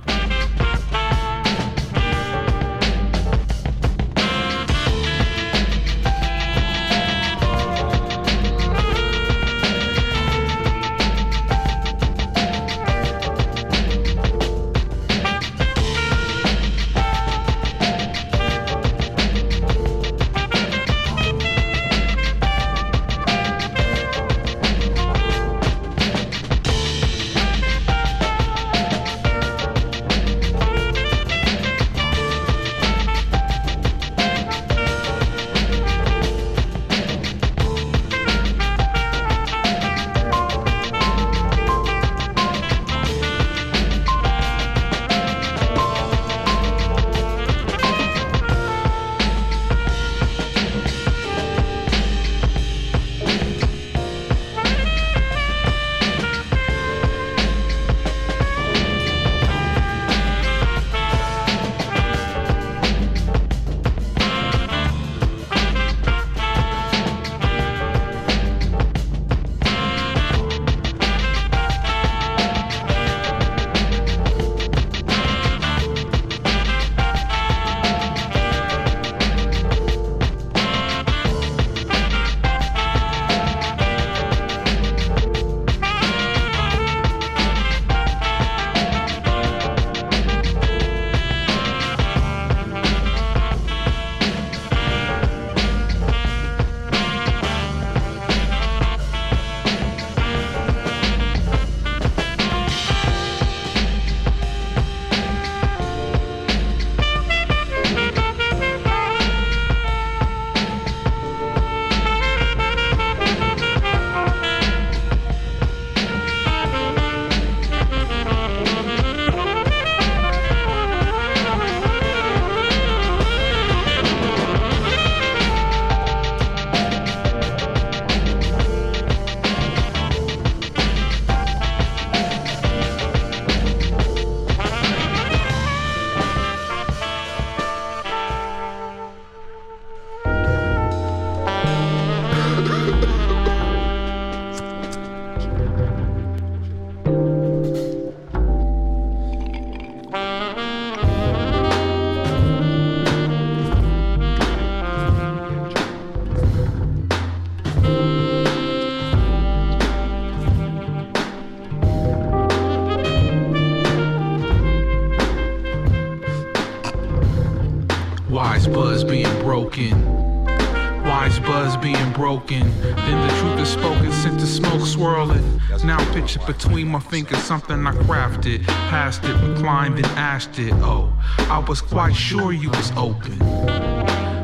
Between my fingers something I crafted. Passed it, climbed and ashed it. Oh, I was quite sure you was open.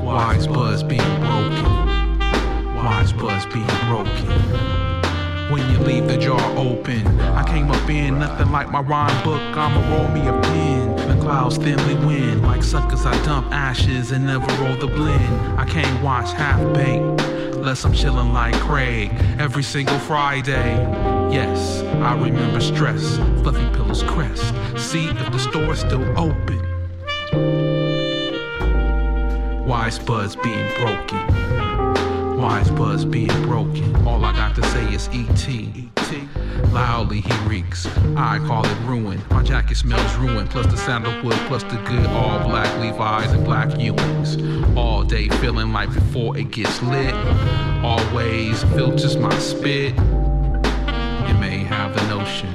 Wise buzz being broken. Wise buzz being broken when you leave the jar open. I came up in nothing like my rhyme book. I'ma roll me a pin. The clouds thinly wind. Like suckers, I dump ashes and never roll the blend. I can't watch half baked. Unless I'm chillin' like Craig every single Friday. Yes, I remember stress, fluffy pillows crest. See if the store's still open. Wise Buzz being broken. Wise Buzz being broken. All I got to say is E.T. Loudly he reeks. I call it ruin. My jacket smells ruin. Plus the sandalwood, plus the good all black Levi's and black Ewings. All day feeling like before it gets lit. Always filters my spit. You may have the notion.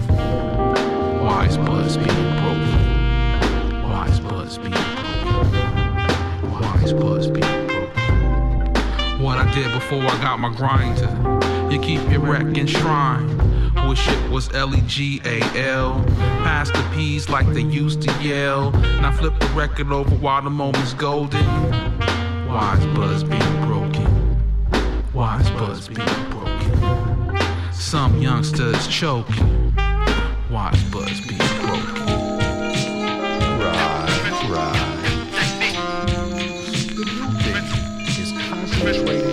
Wise buds being broken. Wise buds being broken. Wise buds being broken. What I did before I got my grinder. You keep your wreck enshrined. Wish it was L E G A L. Pass the P's like they used to yell. Now flip the record over while the moment's golden. Wise buzz being broken. Wise buzz being broken. Some youngsters choke. Watch buzz be broken. Right, right. The new thing is concentrated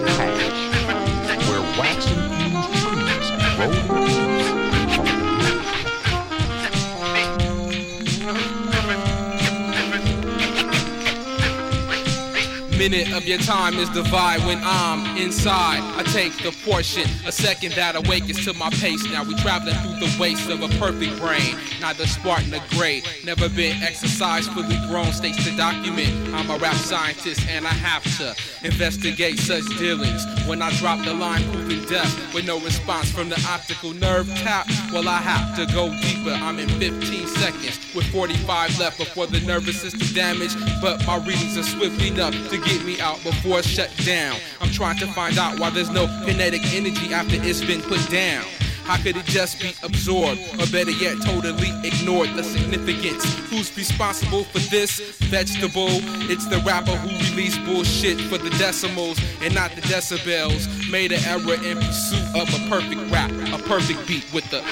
minute of your time is divide when I'm inside. I take the portion, a second that awakens to my pace. Now we traveling through the waste of a perfect brain. Neither smart nor great. Never been exercised, fully grown states to document. I'm a rap scientist and I have to investigate such dealings. When I drop the line, proving death with no response from the optical nerve tap. Well, I have to go deeper. I'm in 15 seconds with 45 left before the nervous system damage. But my readings are swift enough to get me out before it's shut down. I'm trying to find out why there's no kinetic energy after it's been put down. How could it just be absorbed, or better yet, totally ignored? The significance. Who's responsible for this vegetable? It's the rapper who released bullshit for the decimals and not the decibels. Made an error in pursuit of a perfect rap, a perfect beat with the.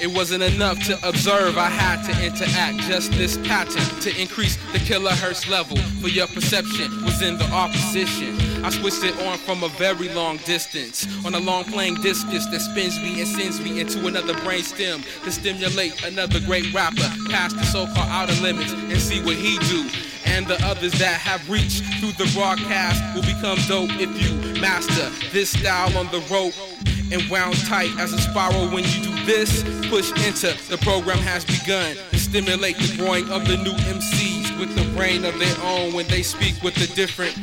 It wasn't enough to observe, I had to interact. Just this pattern to increase the kilohertz level for your perception was in the opposition. I switched it on from a very long distance on a long playing discus that spins me and sends me into another brain stem to stimulate another great rapper past the so-called outer limits and see what he do. And the others that have reached through the broadcast will become dope if you master this style on the rope and wound tight as a spiral when you do this. Push enter, the program has begun to stimulate the growing of the new MCs with the brain of their own when they speak with a different.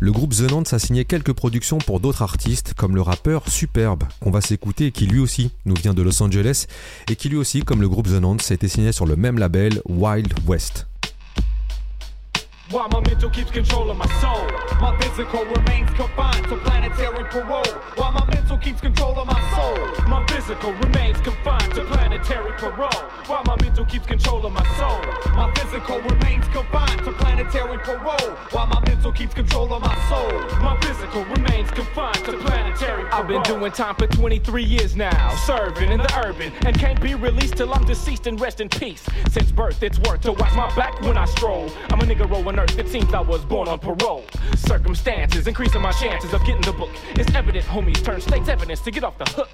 Le groupe The Nantes a signé quelques productions pour d'autres artistes, comme le rappeur Superbe, qu'on va s'écouter qui lui aussi nous vient de Los Angeles, et qui lui aussi, comme le groupe The Nantes, a été signé sur le même label Wild West. While my mental keeps control of my soul, my physical remains confined to planetary parole. While my mental keeps control of my soul, my physical remains confined to planetary parole. While my mental keeps control of my soul, my physical remains confined to planetary parole. While my mental keeps control of my soul, my physical remains confined to planetary parole. I've been doing time for 23 years now, serving in the urban, and can't be released till I'm deceased and rest in peace. Since birth, it's worth to watch my back when I stroll. I'm a nigga rolling earth, it seems I was born on parole. Circumstances increasing my chances of getting the book. It's evident homies turn state's evidence to get off the hook.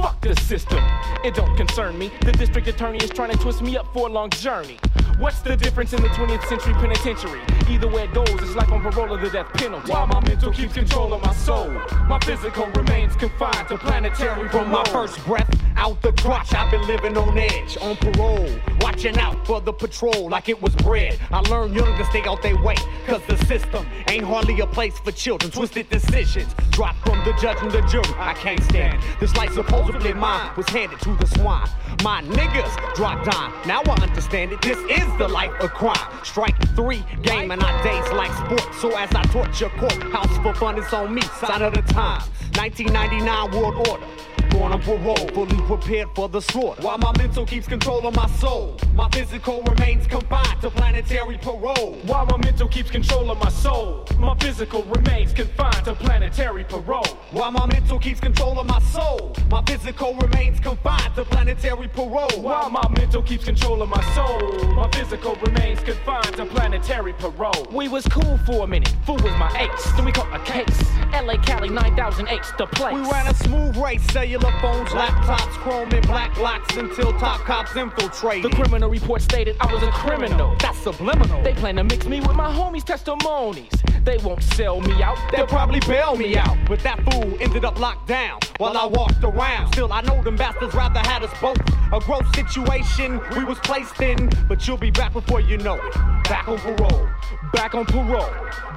Fuck the system, it don't concern me. The district attorney is trying to twist me up for a long journey. What's the difference in the 20th century penitentiary? Either way it goes, it's like on parole or the death penalty. While my mental keeps control of my soul, my physical remains confined to planetary From my first breath out the crotch, I've been living on edge, on parole. Watching out for the patrol like it was bread. I learned young to stay out their way, cause the system ain't hardly a place for children. Twisted decisions drop from the judge and the jury. I can't stand this life supposedly mine was handed to the swine. My niggas dropped dime. Now I understand it. This is the life of crime. Strike three, game and I days like sports. So as I torture courthouse for fun, it's on me. Sign of the times. 1999 world order. Born on parole, fully prepared for the slaughter. While my mental keeps control of my soul, my physical remains confined to planetary parole. While my mental keeps control of my soul, my physical remains confined to planetary parole. While my mental keeps control of my soul, my physical remains confined to planetary parole. While my mental keeps control of my soul, my physical remains confined to planetary parole. We was cool for a minute, fool was my ace, then we caught a case. LA Cali 9008's the place. We ran a smooth race, cellular phones, laptops, chrome and black locks until top cops infiltrated. The criminal report stated I was a criminal. That's subliminal. They plan to mix me with my homies' testimonies. They won't sell me out. They'll probably bail me out. But that fool ended up locked down while I walked around. Still, I know them bastards rather had us both. A gross situation we was placed in. But you'll be back before you know it. Back on parole. Back on parole.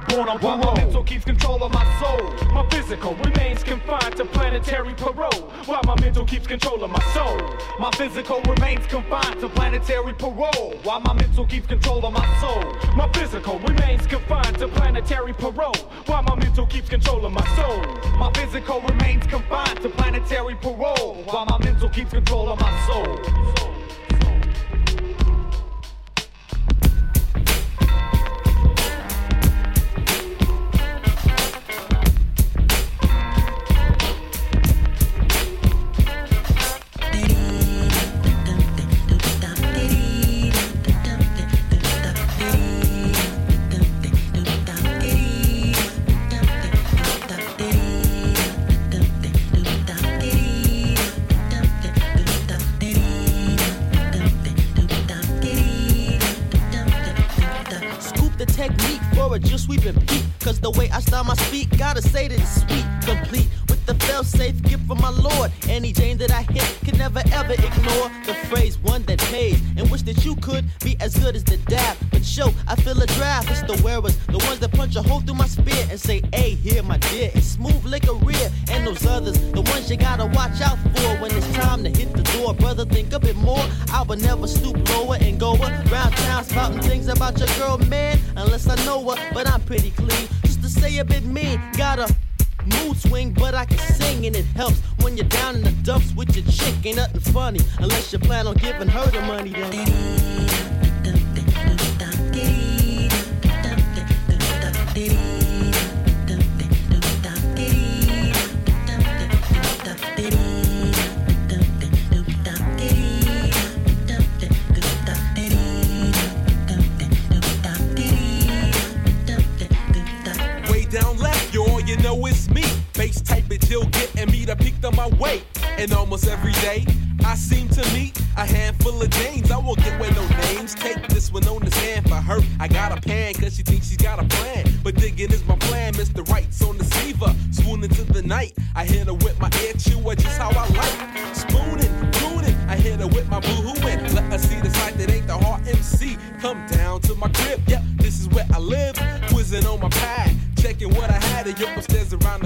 Born on parole. While my mental keeps control of my soul. My physical remains confined to planetary parole. While my mental keeps control of my soul. My physical remains confined to planetary parole. While my mental keeps control of my soul. My physical remains confined to planetary parole. While my mental keeps control of my soul. My physical remains confined to planetary parole. While my mental keeps control of my soul. A just sweeping peak. Cause the way I style my speak, gotta say that it's sweet, complete. The fail safe gift from my Lord. Any Jane that I hit can never ever ignore the phrase one that pays. And wish that you could be as good as the dab. But show, I feel a draft. It's the wearers, the ones that punch a hole through my spear and say, hey, here, my dear. It's smooth like a rear. And those others, the ones you gotta watch out for when it's time to hit the door. Brother, think a bit more. I would never stoop lower and go around town spouting things about your girl, man. Unless I know her, but I'm pretty clean. Just to say a bit mean, got a mood swing, but I can sing and it helps when you're down in the dumps with your chick. Ain't nothing funny unless you plan on giving her the money. Then. Type bitch, he'll get and me to peek on my way. And almost every day, I seem to meet a handful of Janes. I won't get with no names. Take this one on this hand for her. I got a pan, cause she thinks she's got a plan. But digging is my plan, Mr. Right's on the receiver. Swoon into the night. I hit her with my ear chewer, just how I like. Spooning, crooning. I hit her with my boo hoo and let her see the sight that ain't the hard MC. Come down to my crib, yep, this is where I live. Quizzing on my pad, checking what I had. And up upstairs around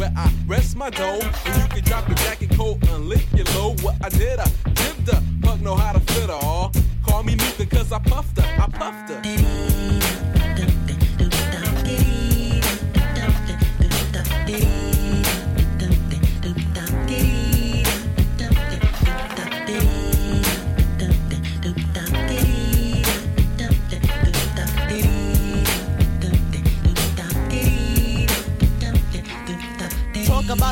where I rest my dome. And you can drop your jacket coat and lift your load. What I did, I dipped her. Pug know how to fit her all. Call me Nouka cause I puffed her, I puffed her.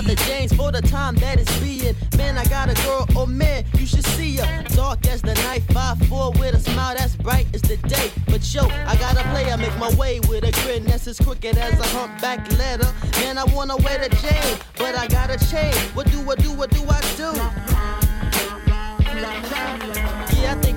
The James for the time that it's being. Man, I got a girl, oh man, you should see her. Dark as the night, 5'4 with a smile that's bright as the day. But yo, I gotta play, I make my way with a grin that's as crooked as a humpback letter. Man, I wanna wear the chain, but I gotta change. What do I do? What do I do? Yeah, I think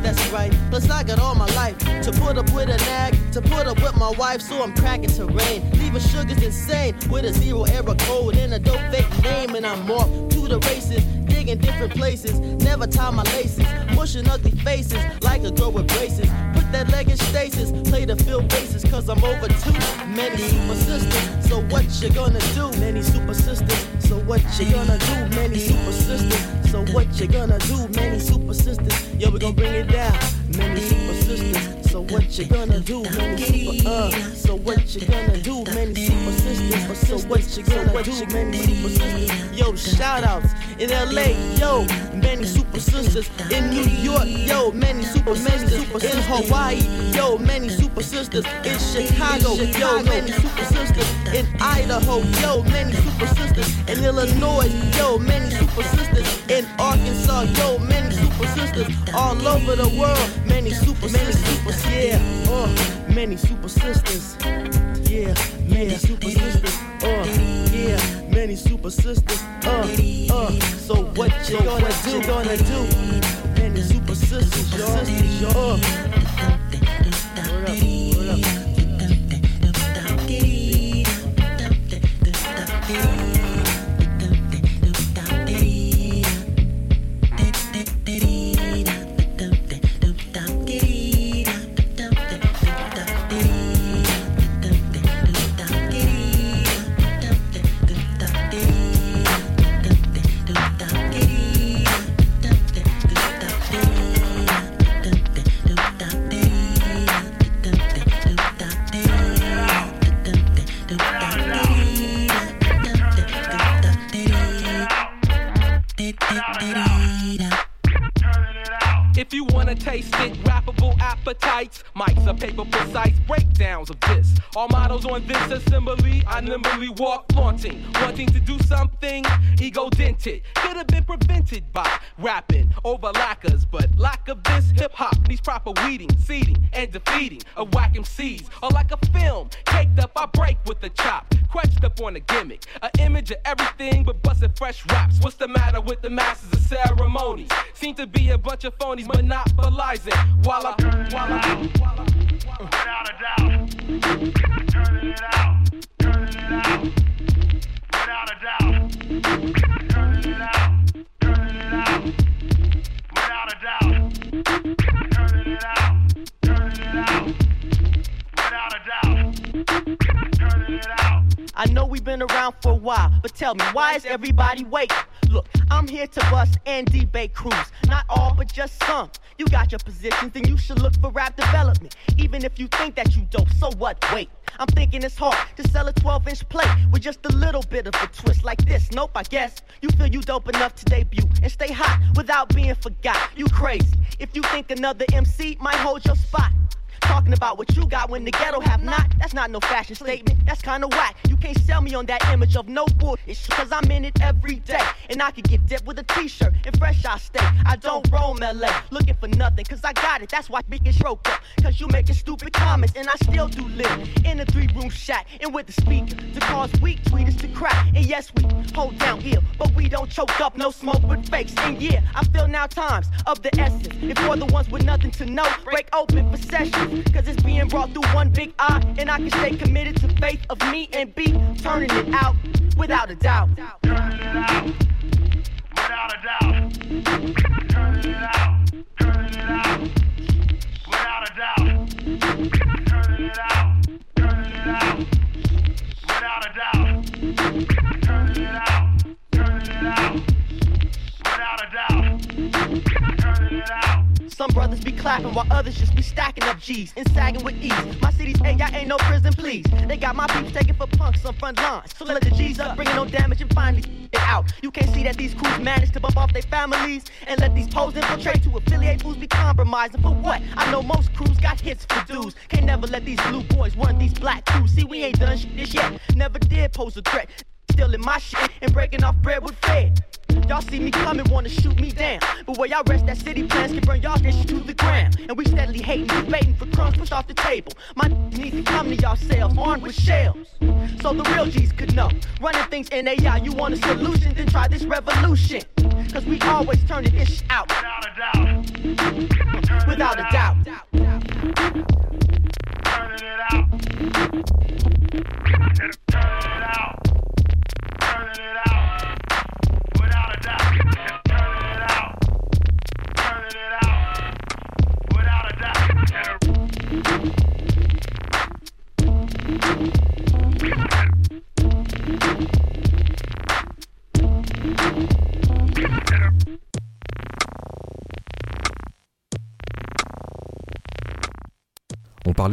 that's right. Plus, I got all my life to put up with a nag, to put up with my wife, so I'm cracking terrain. Leaving sugars insane with a zero error code and a dope fake name, and I'm off to the races digging different places. Never tie my laces, mushing ugly faces like a girl with braces. Put that leg in stasis, play the field bases, cause I'm over too many super sisters. So what you gonna do? Many super sisters. So what you gonna do? Many super sisters. So what you gonna do? Many super sisters. Yo, we gonna bring it down. Many super sisters. So what you gonna do? Many super uh. So what you gonna do? Many super sisters. So what you gonna do? Many super sisters. Yo, shout outs in LA, yo, many super sisters in New York, yo, many super super in Hawaii, yo, many super sisters in Chicago, yo, many super sisters in Idaho, yo, many super sisters. In Illinois, yo, many super sisters. In Arkansas, yo, many super sisters. All over the world, many super many super yeah, uh, many super sisters, yeah, many super sisters, uh, yeah, many super sisters, uh, uh. So what you gonna do? Gonna do? Many super sisters, y'all. Nimbly walk flaunting, wanting to do something ego dented. Could have been prevented by rapping over lackers, but lack of this hip hop needs proper weeding, seeding, and defeating of whack MCs. Or like a film, caked up, I break with the chop, crutched up on a gimmick, an image of everything but busted fresh raps. What's the matter with the masses of ceremonies? Seem to be a bunch of phonies monopolizing while I, while I, while I Without a doubt. Turning it out. Turning it out. Without a doubt. Turning it out. Around for a while, but tell me, why is everybody waiting? Look, I'm here to bust and debate crews. Not all, but just some. You got your positions, then you should look for rap development. Even if you think that you dope, so what? Wait. I'm thinking it's hard to sell a 12 inch plate with just a little bit of a twist like this. Nope, I guess you feel you dope enough to debut and stay hot without being forgot. You crazy if you think another MC might hold your spot. Talking about what you got when the ghetto have not. That's not no fashion statement. That's kinda whack. You can't sell me on that image of no bullshit. Cause I'm in it every day. And I can get dipped with a t-shirt and fresh I stay. I don't roam LA looking for nothing. Cause I got it. That's why we get stroked up. Cause you making stupid comments. And I still do live in a three room shack. And with the speaker to cause weak tweeters to crack. And yes, we hold down here, But we don't choke up no smoke with fakes. And yeah, I feel now times of the essence. If you're the ones with nothing to know, break open for sessions. Cause it's being brought through one big eye. And I can stay committed to faith of me and be turning it out without a doubt. Turning it out. Without a doubt. Turning it out. Turning it out. Without a doubt. Turning it out. Turning it out. Without a doubt. Turning it out. Turning it out. Without a doubt. Some brothers be clapping while others just be stacking up G's and sagging with ease. My city's ain't got ain't no prison, please. They got my peeps taking for punks on front lines. So let the G's up, bringing no damage and finally it out. You can't see that these crews manage to bump off their families and let these poles infiltrate to affiliate fools be compromising. For what? I know most crews got hits for dues. Can't never let these blue boys run these black crews. See, we ain't done shit this yet. Never did pose a threat. Stealing my shit and breaking off bread with fed. Y'all see me coming, wanna shoot me down. But where y'all rest, that city plans can burn y'all shit to the ground. And we steadily hating, debating for crumbs pushed off the table. My need to come to yourselves armed with shells. So the real G's could know. Running things in AI, you want a solution, then try this revolution. Cause we always turning this shit out. Without a doubt. without a doubt. It. Turning it out.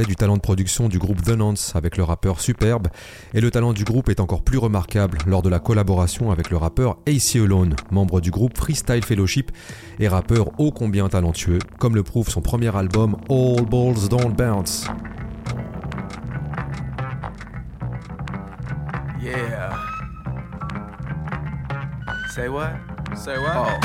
Du talent de production du groupe The Nance avec le rappeur Superbe, et le talent du groupe est encore plus remarquable lors de la collaboration avec le rappeur AC Alone, membre du groupe Freestyle Fellowship et rappeur ô combien talentueux, comme le prouve son premier album All Balls Don't Bounce. Yeah. Say what? Say what? Oh.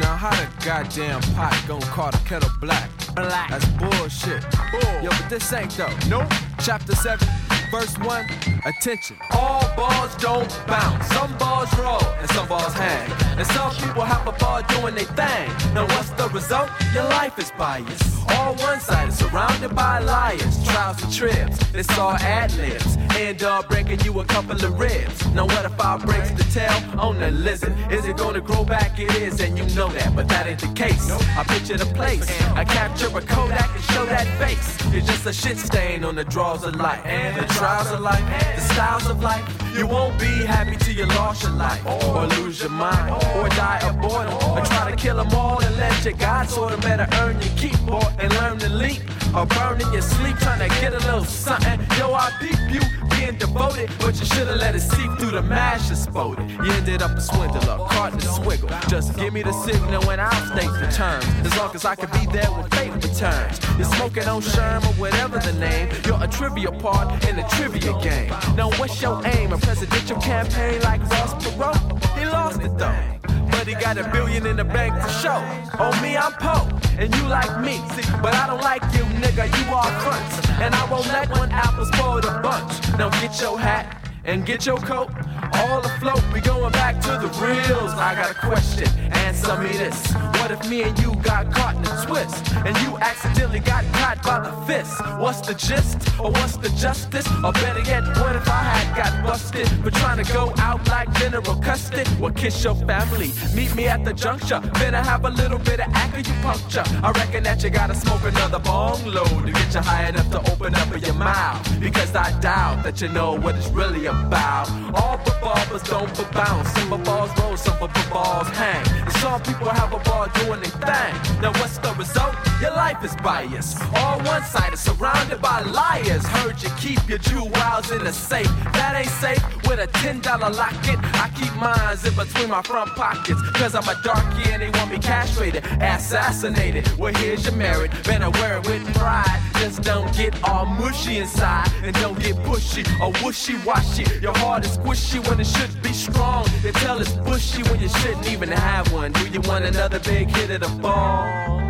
Now how the goddamn pot gon' call the kettle black? Black. That's bullshit. Bull. Yo, but this ain't though. Nope. Chapter 7, verse 1. Attention. All balls don't bounce. Some balls roll and some balls hang. And some people have a ball doing their thing. Now what's the result? Your life is biased. All one sided, surrounded by liars, trials and trips. It's all ad libs. End up breaking you a couple of ribs. Now what if I breaks the tail on the lizard? Is it gonna grow back? It is, and you know that, but that ain't the case. I picture the place. I capture a Kodak and show that face. It's just a shit stain on the drawers of life. And the trials of life, the styles of life. You won't be happy till you lost your life, or lose your mind, or die of boredom, or try to kill them all and let your God sort of better earn your keep, boy, and learn to leap, or burn in your sleep trying to get a little something. Yo, I peep you being devoted, but you should've let it seep through the mash exploded. You ended up a swindler, caught in a swiggle. Just give me the signal and I'll state the terms. As long as I can be there when fate returns. You're smoking on Sherm or whatever the name. You're a trivia part in a trivia game. Now what's your aim? A presidential campaign like Ross Perot? He lost it though. But he got a billion in the bank for show. On me, I'm Poe, and you like me. See, but I don't like you, nigga. You are fronts, and I won't let one apple spoil the bunch. Now get your hat and get your coat. All afloat, we going back to the reals. I got a question, answer me this. What if me and you got caught in a twist? And you accidentally got caught by the fist? What's the gist? Or what's the justice? Or better yet, what if I had got busted for trying to go out like General Custer? Well, kiss your family, meet me at the juncture. Better have a little bit of acupuncture. I reckon that you gotta smoke another bong load to get you high enough to open up your mouth. Because I doubt that you know what it's really about. All but barbers don't but bounce. Some but balls roll, some but balls hang. And some people have a ball doing their thing. Now what's the result? Your life is biased. All one-sided, surrounded by liars. Heard you keep your jewels in a safe. That ain't safe with a $10 locket. I keep mines in between my front pockets. Cause I'm a darkie and they want me castrated, assassinated. Well, here's your merit. Better wear it with pride. Just don't get all mushy inside. And don't get pushy or wishy-washy. Your heart is squishy when it should be strong. They tell it's bushy when you shouldn't even have one. Do you want another big hit of the ball?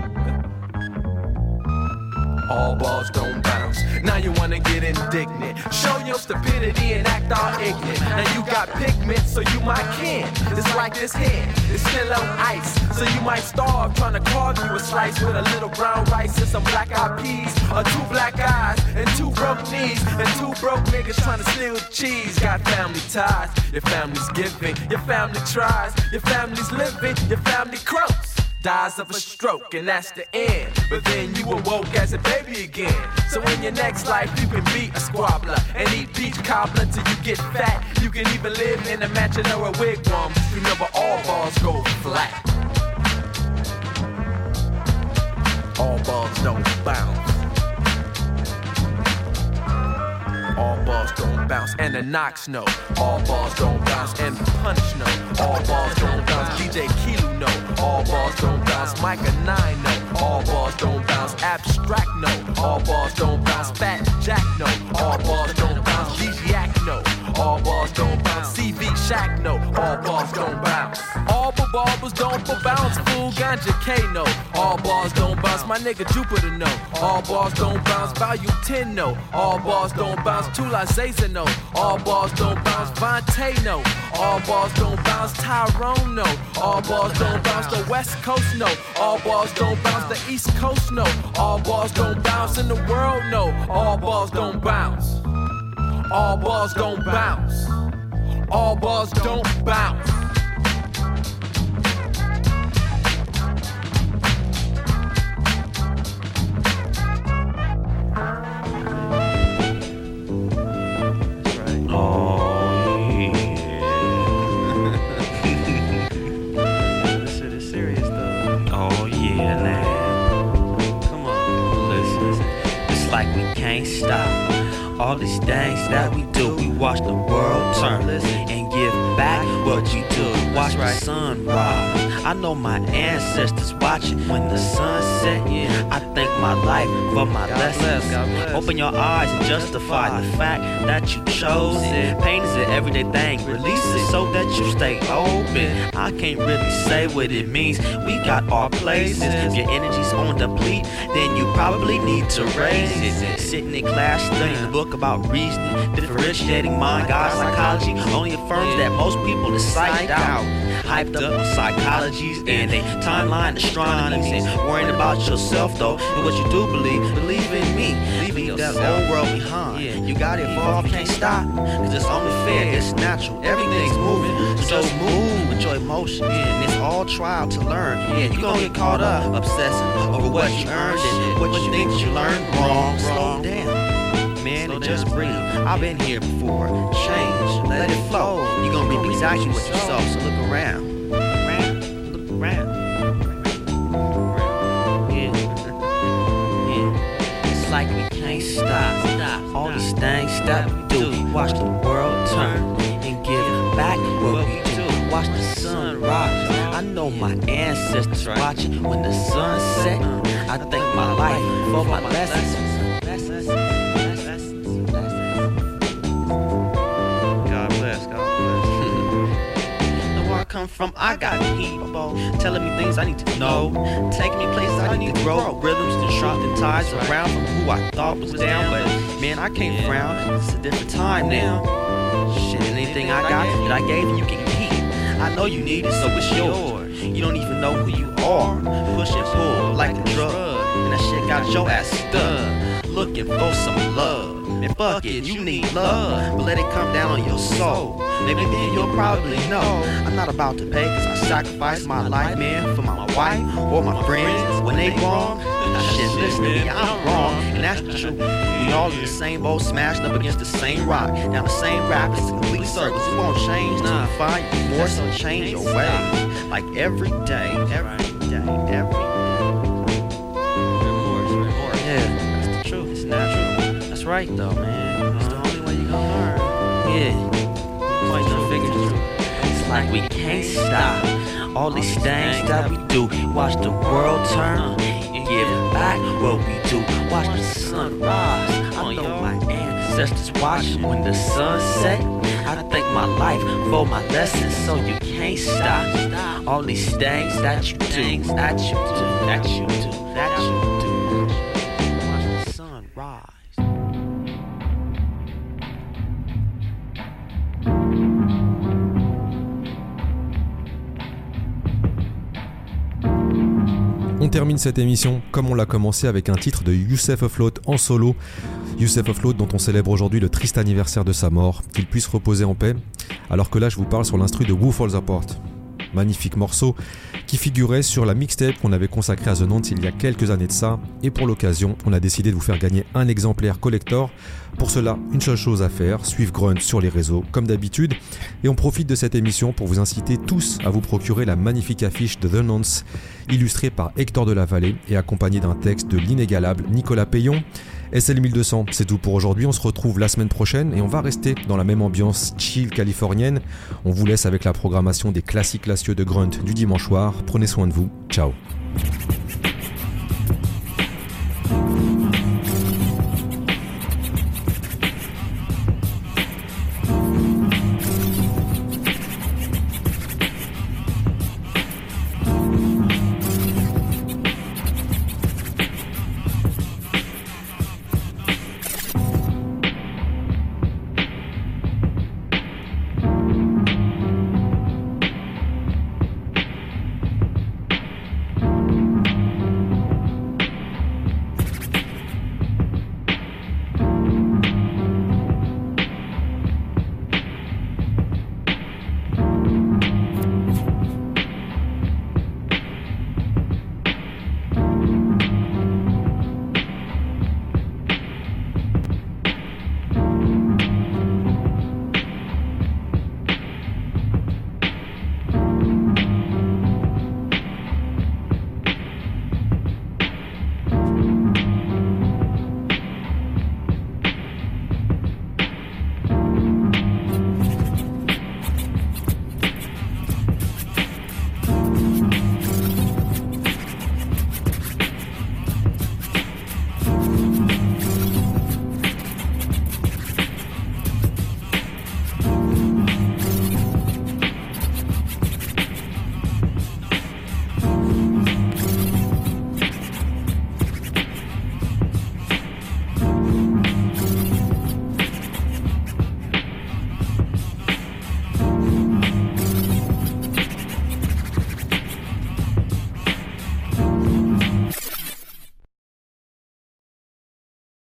All balls don't bounce. Now you wanna get indignant. Show your stupidity and act all ignorant. Now you got pigment, so you might can. It's like this hand, it's still on ice. So you might starve trying to carve you a slice with a little brown rice and some black eyed peas. Or two black eyes and two broke knees. And two broke niggas trying to steal cheese. Got family ties, your family's giving, your family tries, your family's living, your family croaks dies of a stroke, and that's the end. But then you awoke as a baby again. So in your next life, you can be a squabbler and eat peach cobbler till you get fat. You can even live in a mansion or a wigwam. Remember, all balls go flat. All balls don't bounce. All balls don't bounce, and the Nonce know. All balls don't bounce, and punch no. All balls don't bounce, DJ Kiilu no. All balls don't bounce, Mikah 9 no. All balls don't bounce, Abstract no. All balls don't bounce, Fat Jack no. All balls don't bounce, DJ Ack no. All balls don't bounce, CV Shack no. All balls don't bounce. All barbers don't but bounce, fool. Ganjah K no. All balls don't bounce, my nigga Jupiter no. All balls don't bounce, Volume 10 no. All balls don't bounce, Tula Zaza no. All balls don't bounce, Vontae no. All balls don't bounce, Tyrone no. All balls don't bounce, the West Coast no. All balls don't bounce, the East Coast no. All balls don't bounce in the world no. All balls don't bounce. All balls don't bounce. All balls don't bounce. All these things that we do, we watch the world turn and give back what you do. Watch the sun rise. I know my ancestors watching when the sun set. I thank my life for my lessons. Open your eyes and justify the fact that you chose it. Pain is an everyday thing. Release it so that you stay open. I can't really say what it means. We got our places. If your energy's on deplete, then you probably need to raise it. Sitting in class studying the book about reasoning, differentiating mind, God, psychology only affirms that most people is psyched out. Hyped up on psychologies and they timeline astronomies and worrying about yourself though and what you do believe. Believe in me, leaving that old world behind. You gotta evolve, can't stop, cause it's only fair, it's natural. Everything's moving, so just move with your emotions. And it's all trial to learn. Yeah, you gonna get caught up obsessing over what you earned and what you think you learned wrong. Slow down man, and just breathe. I've been here before. Change, let it flow. You're gonna reap exactly what you sow, so look around. Around, look around. Yeah. yeah. It's like we can't stop. All these things that we do, watch the world turn and give back what we do. Watch the sun rise. I know my ancestors watching when the sun set. I thank my life for my lessons. Come from, I got people telling me things I need to know, taking me places I need to grow, rhythms and ties around from who I thought was down, but man, I can't frown. It's a different time now. Shit, anything I got that I gave you, you can keep. I know you need it, so it's yours. You don't even know who you are. Push and pull like a drug, and that shit got your ass stuck. Looking for some love. And fuck it, you need love, but let it come down on your soul. Maybe then you'll probably know I'm not about to pay cause I sacrificed my life, man, for my wife or my friends when they wrong. Shit, listen to me, I'm wrong, and that's the truth. We all in the same boat, smashed up against the same rock, down the same rapids, complete circles. It won't change till you find more, so change your ways. Like every day, every day, every day. Right, though, man. It's the only way you gonna learn. Yeah. It's like we can't stop. All these things that we do, watch the world turn and give back what we do. Watch the sun rise. I know my ancestors watching when the sun set. I thank my life for my lessons, so you can't stop. All these things that you do, that you do, that you do, that you do. Termine cette émission comme on l'a commencé avec un titre de Youssef Afloat en solo. Youssef Afloat dont on célèbre aujourd'hui le triste anniversaire de sa mort, qu'il puisse reposer en paix, alors que là je vous parle sur l'instru de Who Falls Apart. Magnifique morceau qui figurait sur la mixtape qu'on avait consacrée à The Nantes il y a quelques années de ça, et pour l'occasion, on a décidé de vous faire gagner un exemplaire collector. Pour cela, une seule chose à faire, suivre Grunt sur les réseaux, comme d'habitude, et on profite de cette émission pour vous inciter tous à vous procurer la magnifique affiche de The Nonce, illustrée par Hector de la Vallée et accompagnée d'un texte de l'inégalable Nicolas Payon. SL 1200, c'est tout pour aujourd'hui. On se retrouve la semaine prochaine et on va rester dans la même ambiance chill californienne. On vous laisse avec la programmation des classiques lacieux de Grunt du dimanche soir. Prenez soin de vous. Ciao.